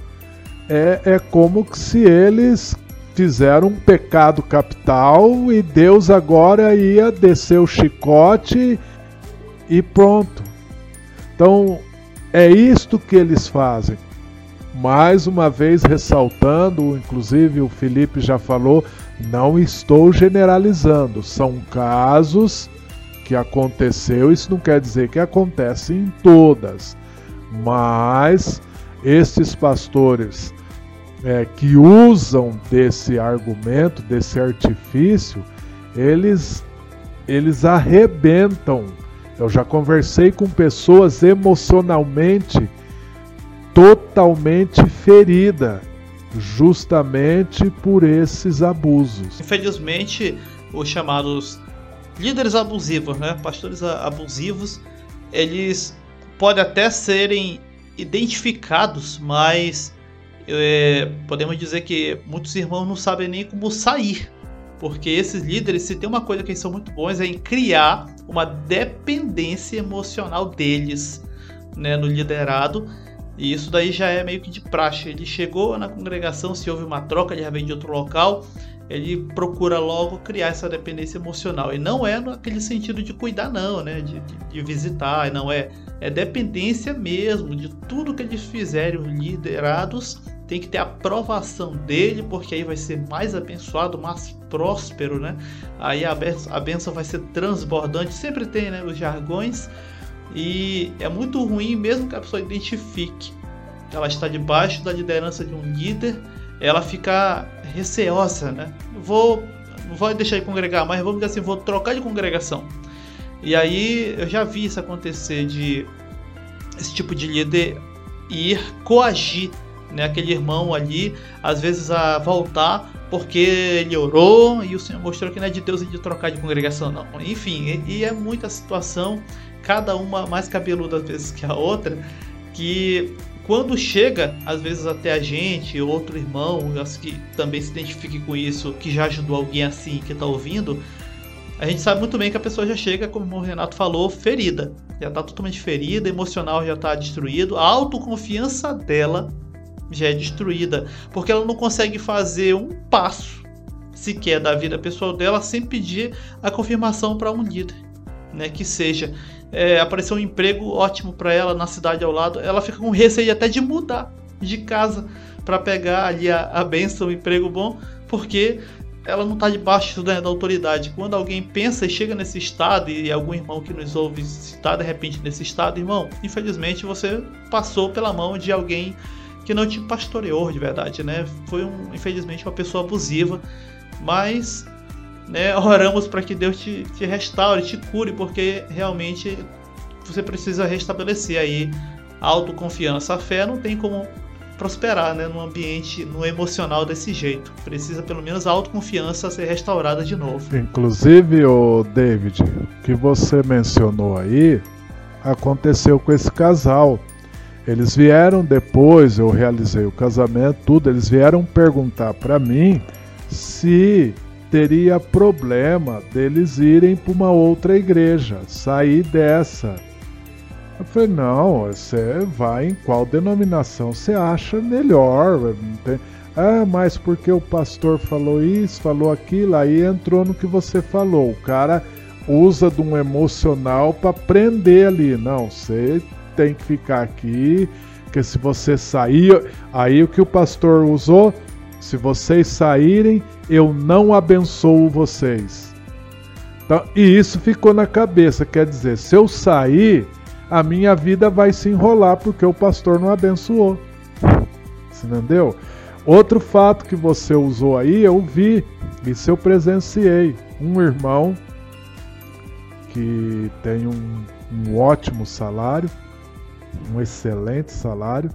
é, é como se eles fizeram um pecado capital e Deus agora ia descer o chicote e pronto. Então é isto que eles fazem mais uma vez ressaltando, inclusive o Felipe já falou, não estou generalizando, são casos que aconteceu, isso não quer dizer que acontece em todas, mas esses pastores é, que usam desse argumento, desse artifício, eles, eles arrebentam. Eu já conversei com pessoas emocionalmente totalmente ferida, justamente por esses abusos. Infelizmente, os chamados líderes abusivos, né, pastores abusivos, eles podem até serem identificados, mas é, podemos dizer que muitos irmãos não sabem nem como sair. Porque esses líderes, se tem uma coisa que eles são muito bons, é em criar uma dependência emocional deles né, no liderado e isso daí já é meio que de praxe. Ele chegou na congregação, se houve uma troca, ele já vem de outro local, ele procura logo criar essa dependência emocional. E não é naquele sentido de cuidar, não, né? De, de, de visitar, não é. É dependência mesmo de tudo que eles fizerem, os liderados. Tem que ter a aprovação dele, porque aí vai ser mais abençoado, mais próspero, né? Aí a benção, a benção vai ser transbordante. Sempre tem, né? Os jargões e é muito ruim, mesmo que a pessoa identifique que ela está debaixo da liderança de um líder, ela fica receosa, né? Vou, vou deixar de congregar, mas vamos dizer assim, vou trocar de congregação. E aí eu já vi isso acontecer de esse tipo de líder ir coagir né, aquele irmão ali, às vezes a voltar porque ele orou e o Senhor mostrou que não é de Deus de trocar de congregação, não. Enfim, e, e é muita situação cada uma mais cabeluda às vezes que a outra, que quando chega, às vezes até a gente, outro irmão, que também se identifique com isso, que já ajudou alguém assim, que está ouvindo, a gente sabe muito bem que a pessoa já chega, como o Renato falou, ferida. Já está totalmente ferida, emocional já está destruído, a autoconfiança dela já é destruída, porque ela não consegue fazer um passo sequer da vida pessoal dela sem pedir a confirmação para um líder, né? Que seja é, aparecer um emprego ótimo para ela na cidade ao lado, ela fica com receio até de mudar de casa para pegar ali a, a benção, o emprego bom, porque ela não está debaixo né, da autoridade. Quando alguém pensa e chega nesse estado, e algum irmão que nos ouve está de repente nesse estado, irmão, infelizmente você passou pela mão de alguém que não te pastoreou de verdade, né? Foi um, infelizmente uma pessoa abusiva, mas né, oramos para que Deus te, te restaure, te cure, porque realmente você precisa restabelecer aí a autoconfiança. A fé não tem como prosperar né, num ambiente, no emocional desse jeito. Precisa pelo menos a autoconfiança ser restaurada de novo. Inclusive, o David, que você mencionou aí, aconteceu com esse casal. Eles vieram depois, eu realizei o casamento, tudo, eles vieram perguntar para mim se teria problema deles irem para uma outra igreja, sair dessa. Eu falei, não, você vai em qual denominação você acha melhor. Ah, mas porque o pastor falou isso, falou aquilo, aí entrou no que você falou. O cara usa de um emocional para prender ali. Não, você tem que ficar aqui, porque se você sair, aí o que o pastor usou, se vocês saírem, eu não abençoo vocês. Então, e isso ficou na cabeça, quer dizer, se eu sair, a minha vida vai se enrolar porque o pastor não abençoou. Você entendeu? Outro fato que você usou aí, eu vi, isso eu presenciei. Um irmão que tem um, um ótimo salário, um excelente salário,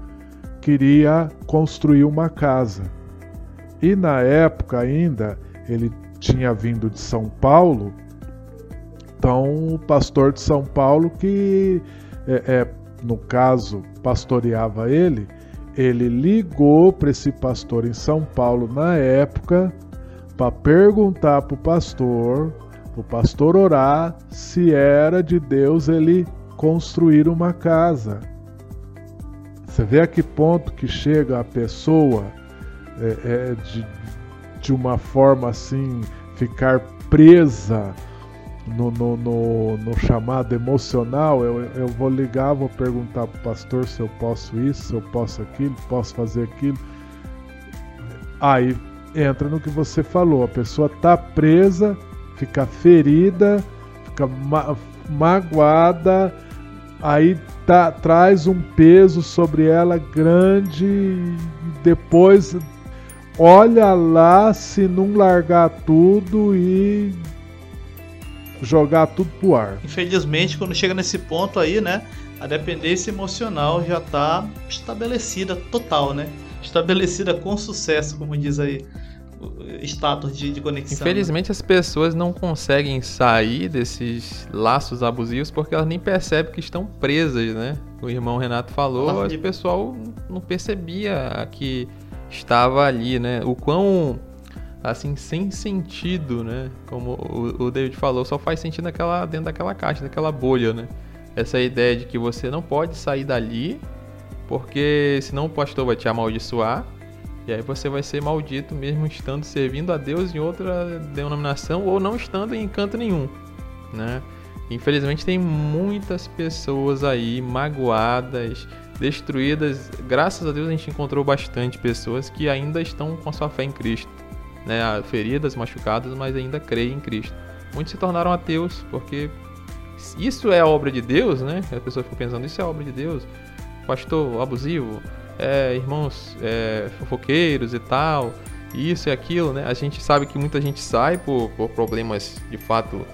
queria construir uma casa. E na época ainda, ele tinha vindo de São Paulo, então o pastor de São Paulo que é, é, no caso, pastoreava ele, ele ligou para esse pastor em São Paulo na época para perguntar para o pastor, o pastor orar se era de Deus ele construir uma casa. Você vê a que ponto que chega a pessoa é, é, de, de uma forma assim, ficar presa no, no, no, no, chamado emocional, eu, eu vou ligar, vou perguntar para o pastor se eu posso isso, se eu posso aquilo, posso fazer aquilo. Aí entra no que você falou, a pessoa tá presa, fica ferida, fica ma magoada, aí tá, traz um peso sobre ela grande, e depois olha lá se não largar tudo e jogar tudo pro ar. Infelizmente, quando chega nesse ponto aí, né, a dependência emocional já está estabelecida total, né? Estabelecida com sucesso, como diz aí status de, de conexão. Né? Infelizmente né? as pessoas não conseguem sair desses laços abusivos porque elas nem percebem que estão presas, né? O irmão Renato falou, o pessoal não percebia que estava ali, né? O quão assim, sem sentido, né? Como o, David falou, só faz sentido naquela, dentro daquela caixa, daquela bolha, né? Essa ideia de que você não pode sair dali, porque senão o pastor vai te amaldiçoar, e aí você vai ser maldito mesmo estando servindo a Deus em outra denominação ou não estando em canto nenhum, né? Infelizmente tem muitas pessoas aí magoadas, destruídas. Graças a Deus a gente encontrou bastante pessoas que ainda estão com a sua fé em Cristo né, feridas, machucadas, mas ainda creem em Cristo. Muitos se tornaram ateus porque isso é obra de Deus, né? A pessoa fica pensando, isso é obra de Deus. Pastor abusivo, é, irmãos é, fofoqueiros e tal, isso e aquilo, né? A gente sabe que muita gente sai por, por problemas de fato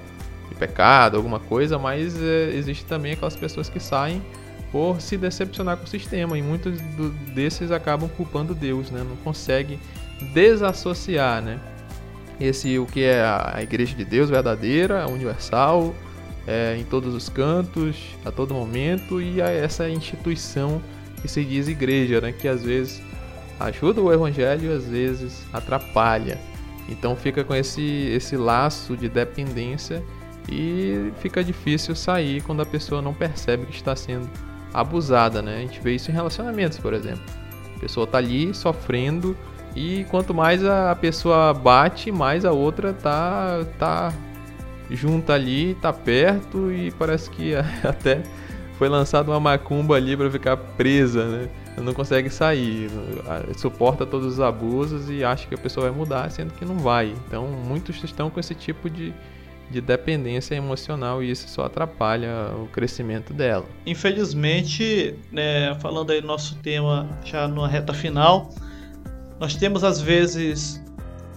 de pecado, alguma coisa, mas é, existe também aquelas pessoas que saem por se decepcionar com o sistema e muitos do, desses acabam culpando Deus, né? Não consegue desassociar, né? Esse o que é a Igreja de Deus verdadeira, universal, é, em todos os cantos, a todo momento, e a essa instituição que se diz igreja, né? Que às vezes ajuda o evangelho às vezes atrapalha. Então fica com esse, esse laço de dependência e fica difícil sair quando a pessoa não percebe que está sendo abusada, né? A gente vê isso em relacionamentos, por exemplo. A pessoa tá ali sofrendo e quanto mais a pessoa bate, mais a outra tá tá junta ali, tá perto e parece que até foi lançada uma macumba ali para ficar presa, né? Não consegue sair, suporta todos os abusos e acha que a pessoa vai mudar, sendo que não vai. Então, muitos estão com esse tipo de, de dependência emocional e isso só atrapalha o crescimento dela. Infelizmente, né, falando aí do nosso tema já na reta final, nós temos às vezes,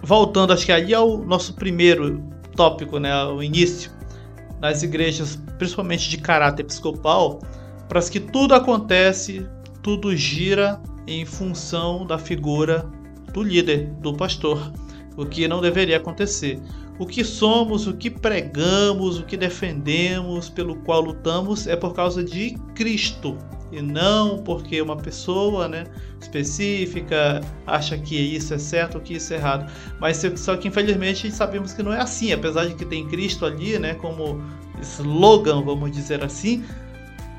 voltando, acho que ali é o nosso primeiro tópico, né, o início, nas igrejas, principalmente de caráter episcopal, para que tudo acontece, tudo gira em função da figura do líder, do pastor, o que não deveria acontecer. O que somos, o que pregamos, o que defendemos, pelo qual lutamos é por causa de Cristo, e não porque uma pessoa né, específica acha que isso é certo ou que isso é errado. Mas só que infelizmente sabemos que não é assim, apesar de que tem Cristo ali, né, como slogan, vamos dizer assim,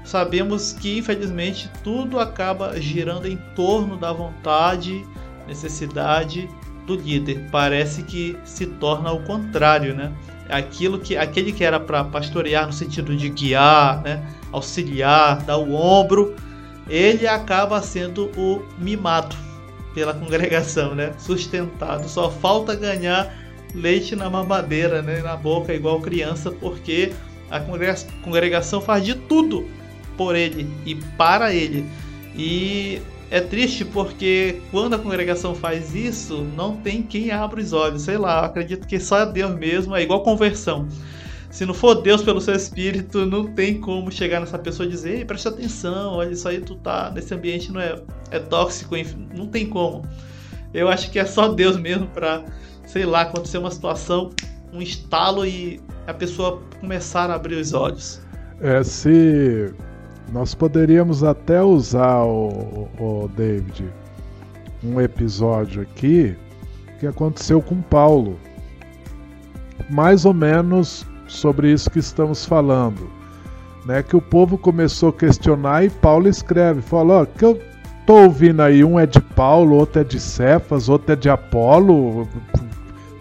sabemos que infelizmente tudo acaba girando em torno da vontade, necessidade do líder. Parece que se torna o contrário, né? Aquilo que aquele que era para pastorear no sentido de guiar, né? auxiliar, dar o ombro, ele acaba sendo o mimado pela congregação, né? Sustentado. Só falta ganhar leite na mamadeira, né? Na boca, igual criança, porque a congregação faz de tudo por ele e para ele. E é triste porque quando a congregação faz isso, não tem quem abra os olhos. Sei lá, acredito que só Deus mesmo, é igual conversão. Se não for Deus pelo seu espírito, não tem como chegar nessa pessoa e dizer, Ei, preste atenção, olha isso aí, tu tá nesse ambiente não é, é tóxico, não tem como. Eu acho que é só Deus mesmo para, sei lá, acontecer uma situação, um estalo e a pessoa começar a abrir os olhos. É, se nós poderíamos até usar o, o David um episódio aqui que aconteceu com Paulo. Mais ou menos sobre isso que estamos falando. Né, que o povo começou a questionar e Paulo escreve, fala, ó, que eu tô ouvindo aí, um é de Paulo, outro é de Cefas, outro é de Apolo.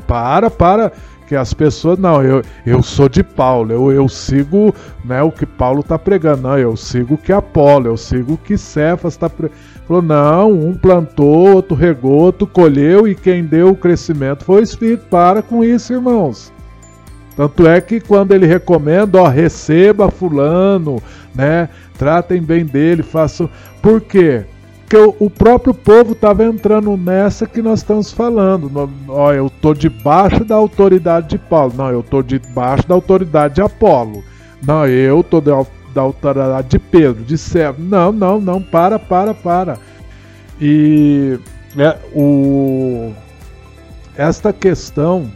Para, para, que as pessoas, não, eu, eu sou de Paulo, eu, eu sigo né, o que Paulo está pregando, não, eu sigo o que Apolo, eu sigo o que Cefas está pregando. Não, um plantou, outro regou, outro colheu, e quem deu o crescimento foi o Espírito. Para com isso, irmãos. Tanto é que quando ele recomenda, ó, receba fulano, né? Tratem bem dele, façam. Por quê? Porque o, próprio povo estava entrando nessa que nós estamos falando. Ó, eu tô debaixo da autoridade de Paulo. Não, eu tô debaixo da autoridade de Apolo. Não, eu tô da, da autoridade de Pedro, de Sérgio. Não, não, não, para, para, para. E é, o, esta questão,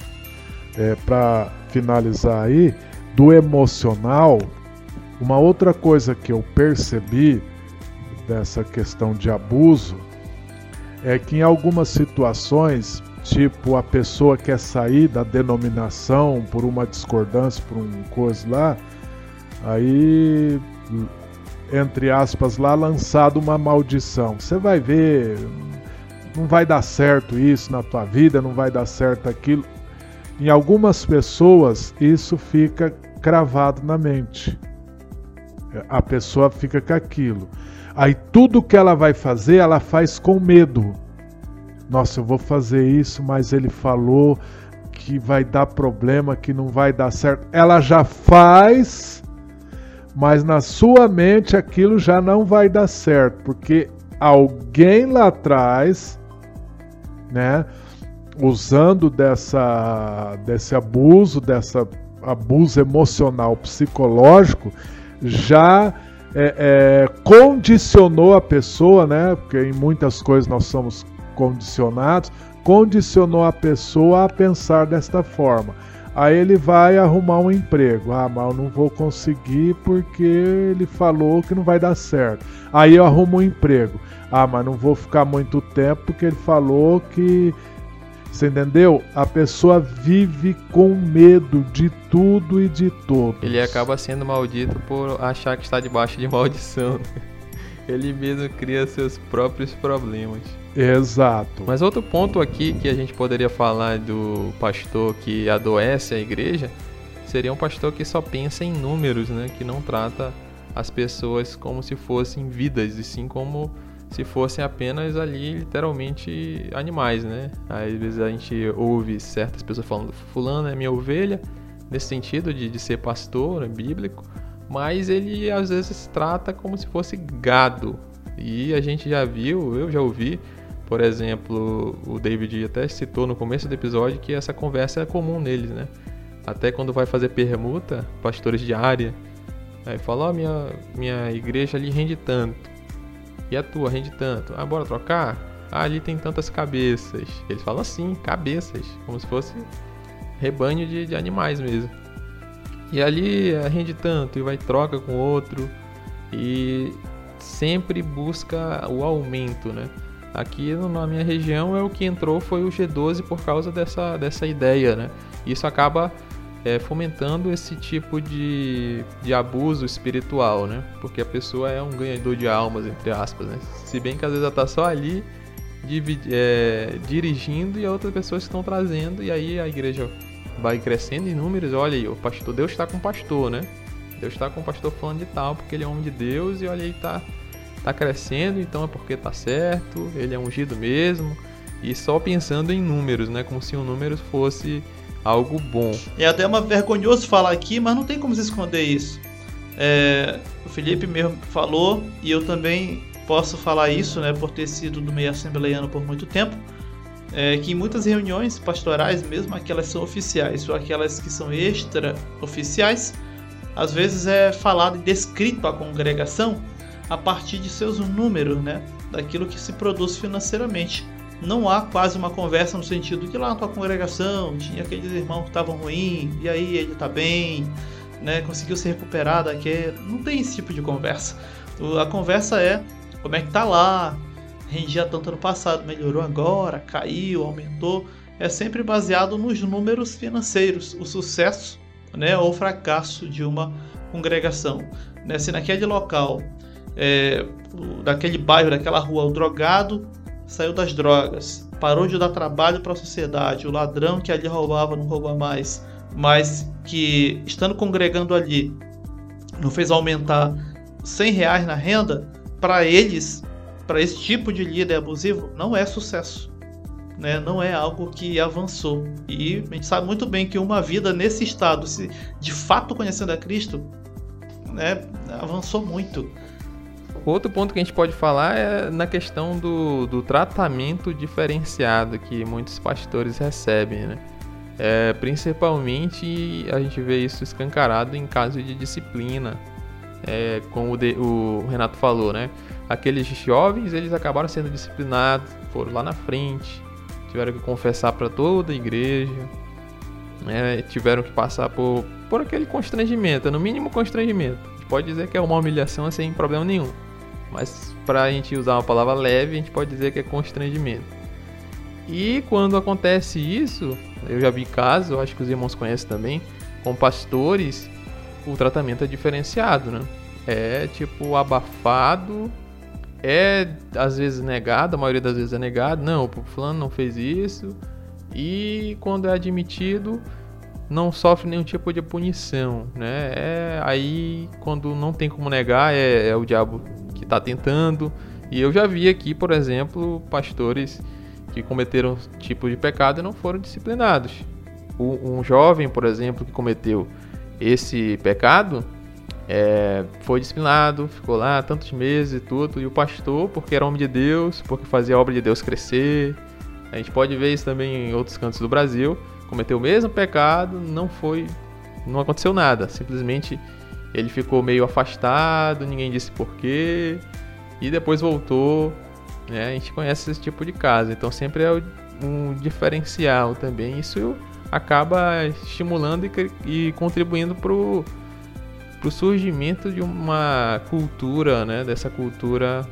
é, para finalizar aí, do emocional, uma outra coisa que eu percebi dessa questão de abuso é que em algumas situações, tipo a pessoa quer sair da denominação por uma discordância, por um coisa lá, aí entre aspas lá lançado uma maldição. Você vai ver, não vai dar certo isso na tua vida, não vai dar certo aquilo. Em algumas pessoas, isso fica cravado na mente. A pessoa fica com aquilo. Aí tudo que ela vai fazer, ela faz com medo. Nossa, eu vou fazer isso, mas ele falou que vai dar problema, que não vai dar certo. Ela já faz, mas na sua mente aquilo já não vai dar certo, porque alguém lá atrás, né, usando dessa, desse abuso, dessa abuso emocional psicológico, já é, é, condicionou a pessoa, né? Porque em muitas coisas nós somos condicionados, condicionou a pessoa a pensar desta forma. Aí ele vai arrumar um emprego. Ah, mas eu não vou conseguir porque ele falou que não vai dar certo. Aí eu arrumo um emprego. Ah, mas não vou ficar muito tempo porque ele falou que Você entendeu? A pessoa vive com medo de tudo e de todos. Ele acaba sendo maldito por achar que está debaixo de maldição. Ele mesmo cria seus próprios problemas. Exato. Mas outro ponto aqui que a gente poderia falar do pastor que adoece a igreja seria um pastor que só pensa em números, né? Que não trata as pessoas como se fossem vidas, e sim como se fossem apenas ali literalmente animais, né? Às vezes a gente ouve certas pessoas falando, fulano é minha ovelha, nesse sentido de, de ser pastor, é bíblico, mas ele às vezes trata como se fosse gado. E a gente já viu, eu já ouvi, por exemplo, o David até citou no começo do episódio que essa conversa é comum neles, né? Até quando vai fazer permuta, pastores de área, aí fala, ó, oh, minha, minha igreja ali rende tanto. E a tua rende tanto. Ah, bora trocar? Ah, ali tem tantas cabeças. Eles falam assim, cabeças, como se fosse rebanho de, de animais mesmo. E ali eh, rende tanto e vai troca com outro e sempre busca o aumento, né? Aqui na minha região é o que entrou foi o G12 por causa dessa, dessa ideia, né? Isso acaba é, fomentando esse tipo de, de abuso espiritual, né? Porque a pessoa é um ganhador de almas, entre aspas, né? Se bem que às vezes ela tá só ali é, dirigindo e outras pessoas estão trazendo, e aí a igreja vai crescendo em números. Olha aí, o pastor, Deus está com o pastor, né? Deus está com o pastor falando de tal, porque ele é homem de Deus, e olha aí, tá, tá crescendo, então é porque tá certo, ele é ungido mesmo. E só pensando em números, né? Como se um número fosse algo bom. É até uma vergonhoso falar aqui, mas não tem como se esconder isso. É, o Felipe mesmo falou e eu também posso falar isso, né, por ter sido do meio assembleiano por muito tempo, é, que em muitas reuniões pastorais, mesmo aquelas são oficiais ou aquelas que são extra oficiais, às vezes é falado e descrito a congregação a partir de seus números, né, daquilo que se produz financeiramente não há quase uma conversa no sentido que lá na tua congregação tinha aqueles irmãos que estavam ruins, e aí ele está bem, né, conseguiu se recuperar daquele. Não tem esse tipo de conversa. A conversa é como é que tá lá, rendia tanto no passado, melhorou agora, caiu, aumentou. É sempre baseado nos números financeiros, o sucesso né, ou fracasso de uma congregação. Né, se naquele local, é, daquele bairro, daquela rua, o drogado saiu das drogas, parou de dar trabalho para a sociedade, o ladrão que ali roubava não rouba mais, mas que estando congregando ali não fez aumentar 100 reais na renda, para eles, para esse tipo de líder abusivo, não é sucesso. Né? Não é algo que avançou. E a gente sabe muito bem que uma vida nesse estado, se de fato conhecendo a Cristo, né, avançou muito. Outro ponto que a gente pode falar é na questão do, do tratamento diferenciado que muitos pastores recebem, né? É, principalmente a gente vê isso escancarado em caso de disciplina, é, como o, de, o, Renato falou, né? Aqueles jovens eles acabaram sendo disciplinados, foram lá na frente, tiveram que confessar para toda a igreja, né? tiveram que passar por, por aquele constrangimento, no mínimo constrangimento. Pode dizer que é uma humilhação sem problema nenhum. Mas para a gente usar uma palavra leve, a gente pode dizer que é constrangimento. E quando acontece isso, eu já vi casos, acho que os irmãos conhecem também, com pastores, o tratamento é diferenciado, né? É tipo abafado, é às vezes negado, a maioria das vezes é negado, não, o fulano não fez isso. E quando é admitido, não sofre nenhum tipo de punição, né? É aí quando não tem como negar, é, é o diabo está tentando. E eu já vi aqui, por exemplo, pastores que cometeram tipo de pecado e não foram disciplinados. Um jovem, por exemplo, que cometeu esse pecado, é, foi disciplinado, ficou lá tantos meses e tudo, e o pastor, porque era homem de Deus, porque fazia a obra de Deus crescer, a gente pode ver isso também em outros cantos do Brasil, cometeu o mesmo pecado, não foi, não aconteceu nada, simplesmente ele ficou meio afastado, ninguém disse porquê, e depois voltou. Né? A gente conhece esse tipo de caso, então sempre é um diferencial também. Isso acaba estimulando e, e contribuindo para o surgimento de uma cultura, né? dessa cultura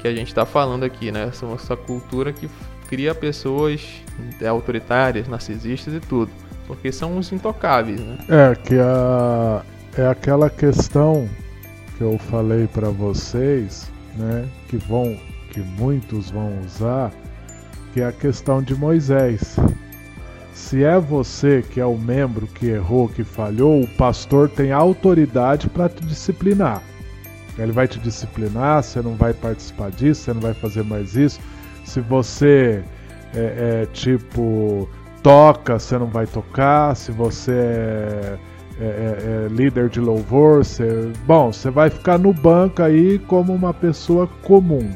que a gente está falando aqui, né? essa, essa cultura que cria pessoas é, autoritárias, narcisistas e tudo. Porque são os intocáveis, né? É, que a, é aquela questão que eu falei para vocês, né? Que vão, que muitos vão usar, que é a questão de Moisés. Se é você que é o membro que errou, que falhou, o pastor tem autoridade para te disciplinar. Ele vai te disciplinar, você não vai participar disso, você não vai fazer mais isso. Se você é, é tipo toca, você não vai tocar. Se você é, é, é, é líder de louvor, você, bom, você vai ficar no banco aí como uma pessoa comum.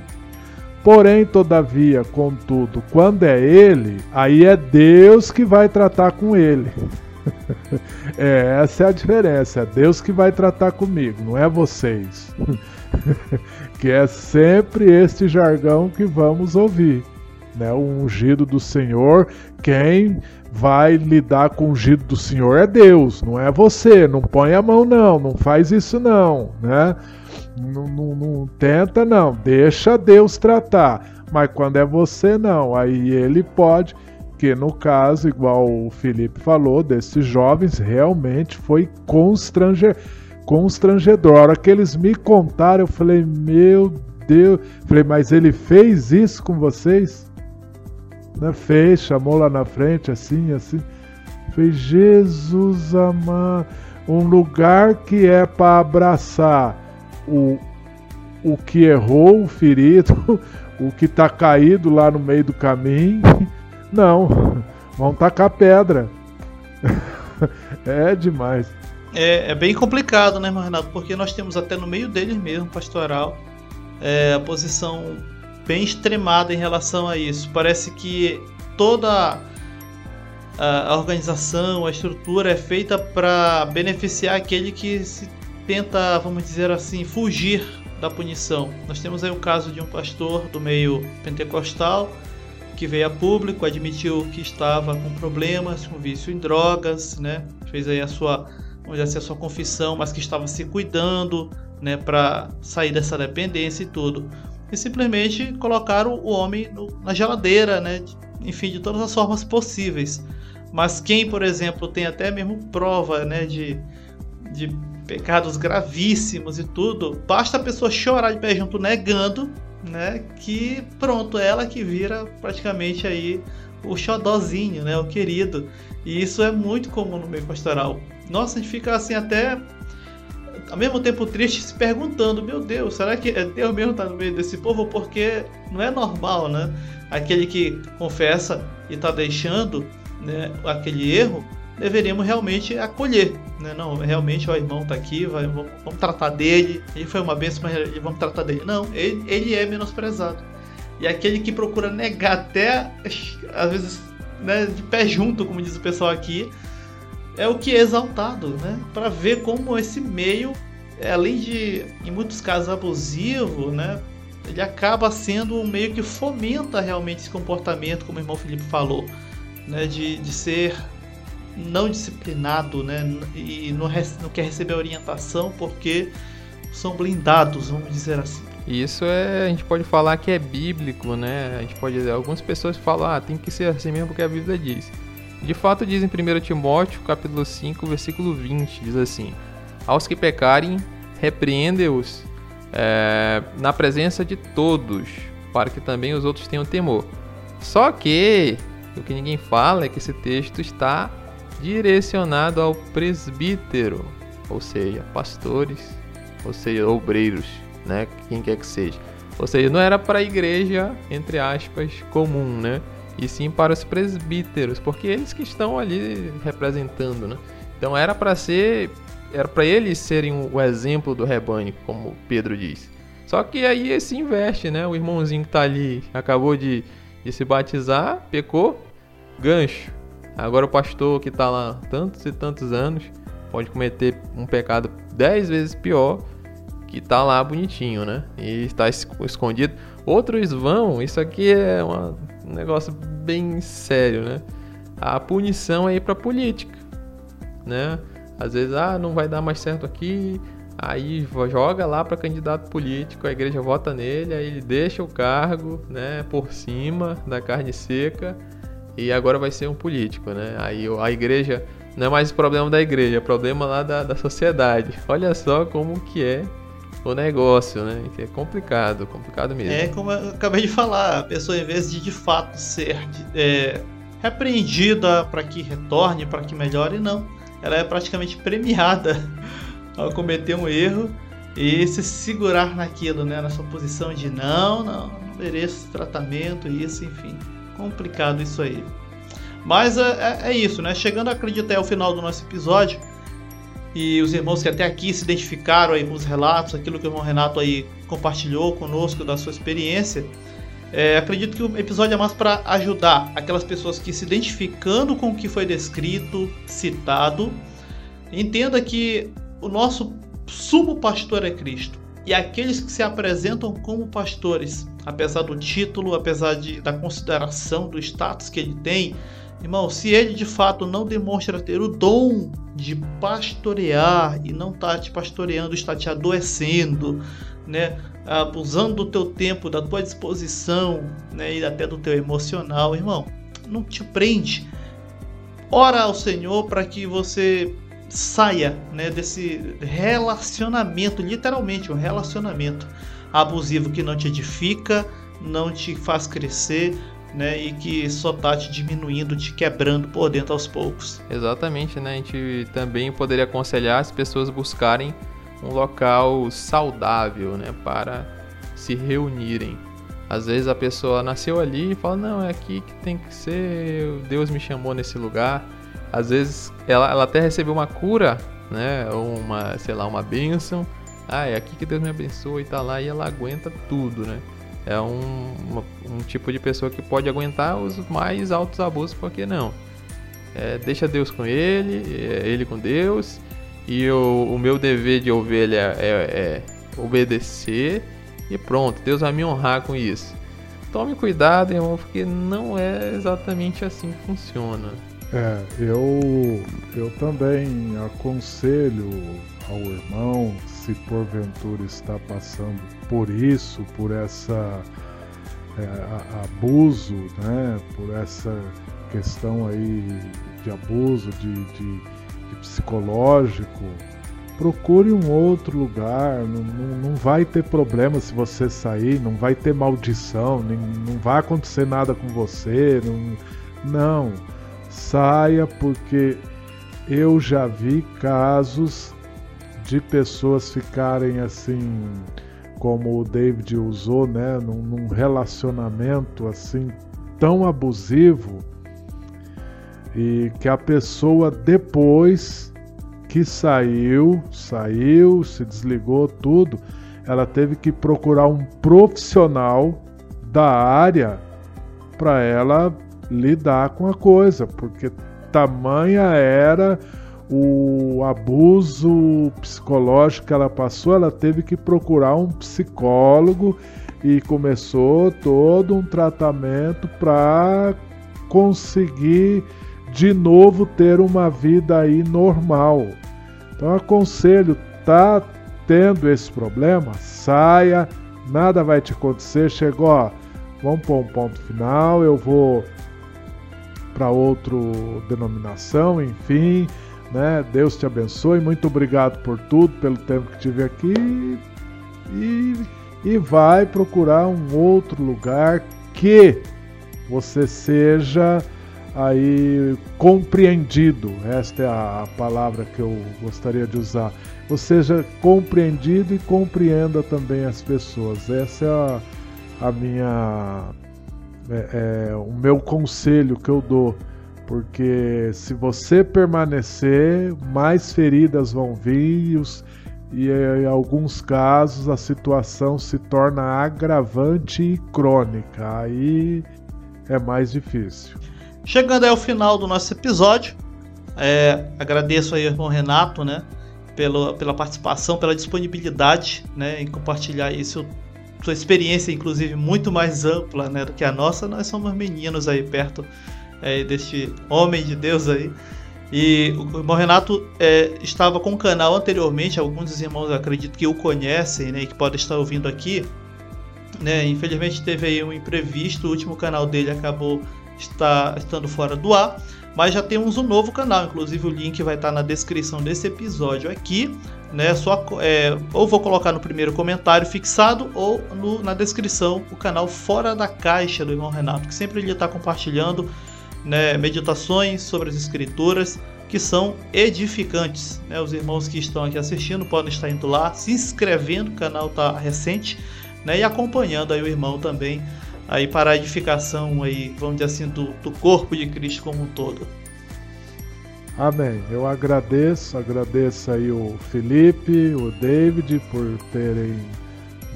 Porém, todavia, contudo, quando é ele, aí é Deus que vai tratar com ele. é, essa é a diferença. É Deus que vai tratar comigo, não é vocês. que é sempre este jargão que vamos ouvir. Né? O ungido do Senhor, quem vai lidar com o ungido do Senhor é Deus, não é você. Não põe a mão, não, não faz isso, não. Né? Não, não, não tenta, não. Deixa Deus tratar. Mas quando é você, não. Aí ele pode que no caso, igual o Felipe falou, desses jovens, realmente foi constranger, constrangedor. A hora que eles me contaram, eu falei, meu Deus. Falei, mas ele fez isso com vocês? Né? Fez, chamou lá na frente, assim, assim. Falei, Jesus amado. Um lugar que é para abraçar o, o que errou, o ferido, o que está caído lá no meio do caminho. Não, vão tacar pedra. é demais. É, é, bem complicado, né, Renato? Porque nós temos até no meio deles mesmo, pastoral, é, a posição bem extremada em relação a isso. Parece que toda a organização, a estrutura é feita para beneficiar aquele que se tenta, vamos dizer assim, fugir da punição. Nós temos aí o caso de um pastor do meio pentecostal que veio a público, admitiu que estava com problemas, com vício em drogas, né? Fez aí a sua, vamos dizer assim, a sua confissão, mas que estava se cuidando, né, para sair dessa dependência e tudo. E simplesmente colocaram o homem no, na geladeira, né? Enfim, de todas as formas possíveis. Mas quem, por exemplo, tem até mesmo prova, né, de, de pecados gravíssimos e tudo, basta a pessoa chorar de pé junto negando né? Que pronto, ela que vira praticamente aí o xodózinho, né? O querido. E isso é muito comum no meio pastoral. Nossa, a gente fica assim até ao mesmo tempo triste se perguntando, meu Deus, será que é Deus mesmo tá no meio desse povo? Porque não é normal, né? Aquele que confessa e está deixando né, aquele erro, deveríamos realmente acolher. Né? Não, realmente o irmão está aqui, vai, vamos, vamos, tratar dele. Ele foi uma bênção, mas vamos tratar dele. Não, ele, ele é menosprezado. E aquele que procura negar até, às vezes, né, de pé junto, como diz o pessoal aqui, é o que é exaltado, né? Para ver como esse meio, além de, em muitos casos, abusivo, né? Ele acaba sendo um meio que fomenta realmente esse comportamento, como o irmão Felipe falou, né? De, de ser não disciplinado, né? E não, não quer receber orientação porque são blindados, vamos dizer assim. Isso é, a gente pode falar que é bíblico, né? A gente pode, algumas pessoas falam, ah, tem que ser assim mesmo porque a Bíblia diz. De fato diz em 1 Timóteo, capítulo 5, versículo 20, diz assim: Aos que pecarem, repreende-os é, na presença de todos, para que também os outros tenham temor. Só que o que ninguém fala é que esse texto está direcionado ao presbítero, ou seja, pastores, ou seja, obreiros, né, quem quer que seja. Ou seja, não era para a igreja, entre aspas, comum, né? E sim para os presbíteros, porque eles que estão ali representando, né? Então era para ser, era para eles serem o exemplo do rebanho, como Pedro diz. Só que aí se investe, né? O irmãozinho que está ali acabou de, de se batizar, pecou, gancho. Agora o pastor que está lá tantos e tantos anos pode cometer um pecado dez vezes pior que está lá bonitinho, né? E está escondido. Outros vão, isso aqui é uma, um negócio bem sério, né? A punição é ir para política, né? Às vezes, ah, não vai dar mais certo aqui, Aí joga lá para candidato político, a igreja vota nele, aí ele deixa o cargo, né, por cima da carne seca e agora vai ser um político, né? Aí a igreja não é mais problema da igreja, é problema lá da, da sociedade. Olha só como que é o negócio, né? Que é complicado, complicado mesmo. É como eu acabei de falar, a pessoa em vez de de fato ser é, repreendida para que retorne, para que melhore, não. Ela é praticamente premiada ao cometer um erro e se segurar naquilo, né? Na sua posição de não, não, não mereço tratamento, isso, enfim. Complicado isso aí. Mas é, é, é isso, né? Chegando, acredito, até o final do nosso episódio. E os irmãos que até aqui se identificaram aí com os relatos, aquilo que o irmão Renato aí compartilhou conosco da sua experiência. É, acredito que o episódio é mais para ajudar aquelas pessoas que se identificando com o que foi descrito, citado, entenda que o nosso sumo pastor é Cristo. E aqueles que se apresentam como pastores, apesar do título, apesar de, da consideração, do status que ele tem, irmão, se ele de fato não demonstra ter o dom de pastorear e não está te pastoreando, está te adoecendo, né, abusando do teu tempo, da tua disposição, né, e até do teu emocional, irmão, não te prende. Ora ao Senhor para que você saia né, desse relacionamento, literalmente um relacionamento abusivo que não te edifica, não te faz crescer, né, e que só tá te diminuindo, te quebrando por dentro aos poucos. Exatamente, né? A gente também poderia aconselhar as pessoas buscarem um local saudável, né, para se reunirem. Às vezes a pessoa nasceu ali e fala: "Não, é aqui que tem que ser, Deus me chamou nesse lugar" às vezes ela, ela até recebeu uma cura, né? Ou uma, sei lá, uma bênção. Ah, é aqui que Deus me abençoa e tá lá e ela aguenta tudo, né? É um, uma, um tipo de pessoa que pode aguentar os mais altos abusos, porque não? É, deixa Deus com ele, é, ele com Deus, e o, o meu dever de ovelha é, é obedecer, e pronto, Deus vai me honrar com isso. Tome cuidado, irmão, porque não é exatamente assim que funciona. É, eu, eu também aconselho ao irmão, se porventura está passando por isso, por essa é, abuso, né, por essa questão aí de abuso, de, de, de psicológico, procure um outro lugar, não, não, não, vai ter problema se você sair, não vai ter maldição, nem, não vai acontecer nada com você, não. não saia, porque eu já vi casos de pessoas ficarem assim, como o David usou, né, num, num relacionamento assim tão abusivo e que a pessoa depois que saiu, saiu, se desligou tudo, ela teve que procurar um profissional da área para ela lidar com a coisa, porque tamanha era o abuso psicológico que ela passou, ela teve que procurar um psicólogo e começou todo um tratamento para conseguir de novo ter uma vida aí normal. Então aconselho, tá tendo esse problema, saia, nada vai te acontecer, chegou, ó, vamos pôr um ponto final, eu vou para outra denominação, enfim, né? Deus te abençoe, muito obrigado por tudo, pelo tempo que tive aqui e, e vai procurar um outro lugar que você seja aí compreendido. Esta é a, palavra que eu gostaria de usar. Ou seja, compreendido e compreenda também as pessoas. Essa é a, a minha é, é, o meu conselho que eu dou. Porque se você permanecer, mais feridas vão vir e, os, e em alguns casos a situação se torna agravante e crônica. Aí é mais difícil. Chegando ao final do nosso episódio, é, agradeço aí ao irmão Renato, né, pela, pela participação, pela disponibilidade, né, em compartilhar isso sua experiência, inclusive, muito mais ampla né, do que a nossa, nós somos meninos aí perto é, deste homem de Deus aí. E o irmão Renato é, estava com um canal anteriormente, alguns dos irmãos acredito que o conhecem, né, que podem estar ouvindo aqui. Né, infelizmente teve aí um imprevisto, o último canal dele acabou está, estando fora do ar, mas já temos um novo canal, inclusive o link vai estar na descrição desse episódio aqui, né? Só é, ou vou colocar no primeiro comentário fixado ou no, na descrição o canal Fora da Caixa do irmão Renato, que sempre ele está compartilhando né, meditações sobre as escrituras que são edificantes. Né? Os irmãos que estão aqui assistindo podem estar indo lá, se inscrevendo, o canal está recente, né? e acompanhando aí o irmão também aí para a edificação aí, vamos dizer assim, do, do corpo de Cristo como um todo. Amém. Eu agradeço, agradeço aí o Felipe, o David por terem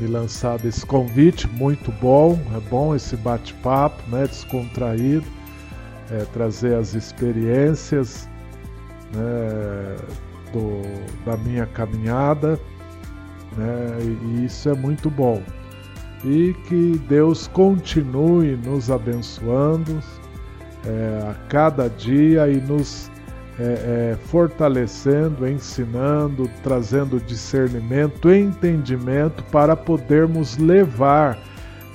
me lançado esse convite, muito bom, é bom esse bate-papo, né, descontraído é, trazer as experiências né, do, da minha caminhada, né, e isso é muito bom. E que Deus continue nos abençoando é, a cada dia e nos é, é, fortalecendo, ensinando, trazendo discernimento, entendimento para podermos levar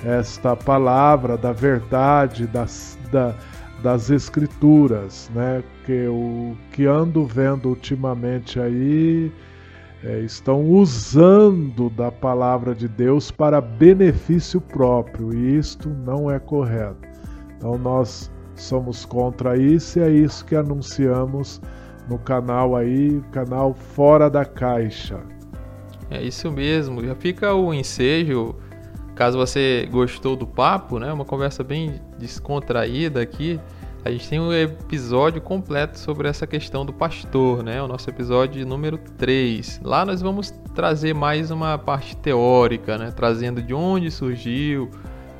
esta palavra da verdade, das, da, das escrituras, né? Que o que ando vendo ultimamente aí é, estão usando da palavra de Deus para benefício próprio e isto não é correto. Então nós somos contra isso e é isso que anunciamos no canal aí, canal Fora da Caixa. É isso mesmo. Já fica o ensejo Caso você gostou do papo, né, uma conversa bem descontraída aqui, a gente tem um episódio completo sobre essa questão do pastor, né? O nosso episódio número 3. Lá nós vamos trazer mais uma parte teórica, né? Trazendo de onde surgiu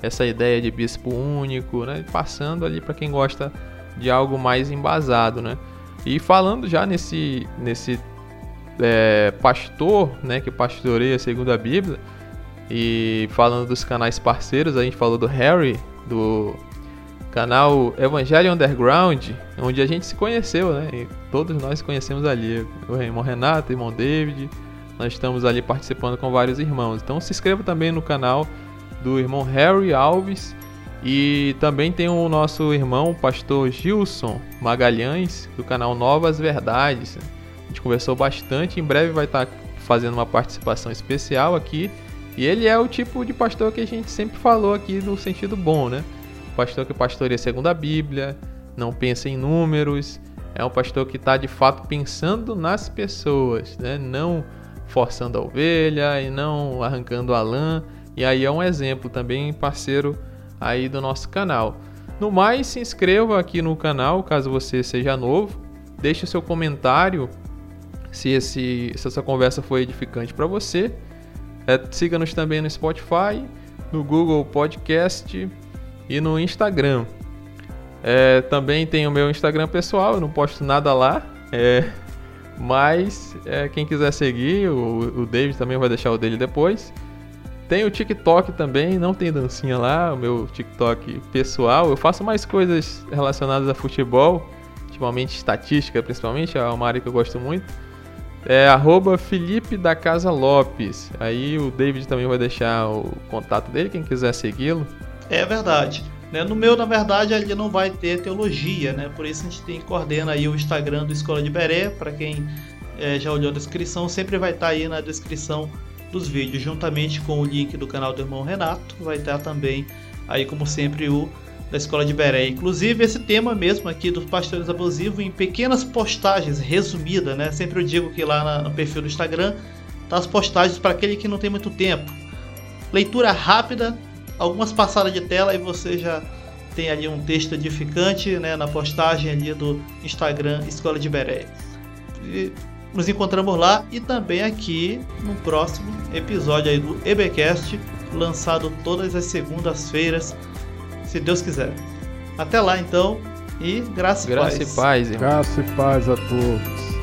essa ideia de bispo único, né? Passando ali para quem gosta de algo mais embasado, né? E falando já nesse, nesse é, pastor, né? Que pastoreia segundo a Bíblia, e falando dos canais parceiros, a gente falou do Harry, do canal Evangelho Underground, onde a gente se conheceu, né? E todos nós conhecemos ali. O irmão Renato, o irmão David. Nós estamos ali participando com vários irmãos. Então se inscreva também no canal do irmão Harry Alves. E também tem o nosso irmão, o pastor Gilson Magalhães, do canal Novas Verdades. A gente conversou bastante. Em breve vai estar fazendo uma participação especial aqui e ele é o tipo de pastor que a gente sempre falou aqui no sentido bom, né? Pastor que pastoreia segundo a Bíblia, não pensa em números, é um pastor que está de fato pensando nas pessoas, né? Não forçando a ovelha e não arrancando a lã. E aí é um exemplo também parceiro aí do nosso canal. No mais, se inscreva aqui no canal caso você seja novo. Deixe o seu comentário se, esse, se essa conversa foi edificante para você. É, Siga-nos também no Spotify, no Google Podcast e no Instagram. É, também tem o meu Instagram pessoal, eu não posto nada lá. É, mas é, quem quiser seguir, o, o David também vai deixar o dele depois. Tem o TikTok também, não tem dancinha lá, o meu TikTok pessoal. Eu faço mais coisas relacionadas a futebol, ultimamente estatística principalmente, é uma área que eu gosto muito. É arroba Felipe da Casa Lopes. Aí o David também vai deixar o contato dele, quem quiser segui-lo. É verdade. Né? No meu, na verdade, ele não vai ter teologia, né? Por isso a gente tem coordena aí o Instagram do Escola de Beré, para quem é, já olhou a descrição, sempre vai estar tá aí na descrição dos vídeos, juntamente com o link do canal do irmão Renato, vai estar também aí como sempre o da Escola de Beré. Inclusive, esse tema mesmo aqui dos pastores abusivos em pequenas postagens resumidas, né? Sempre eu digo que lá na, no perfil do Instagram tá as postagens para aquele que não tem muito tempo. Leitura rápida, algumas passadas de tela e você já tem ali um texto edificante né, na postagem ali do Instagram Escola de Beré. E nos encontramos lá e também aqui no próximo episódio aí do EBcast, lançado todas as segundas-feiras se Deus quiser. Até lá então, e graça, graça e paz. Graça e paz, irmão. Graça e paz a todos.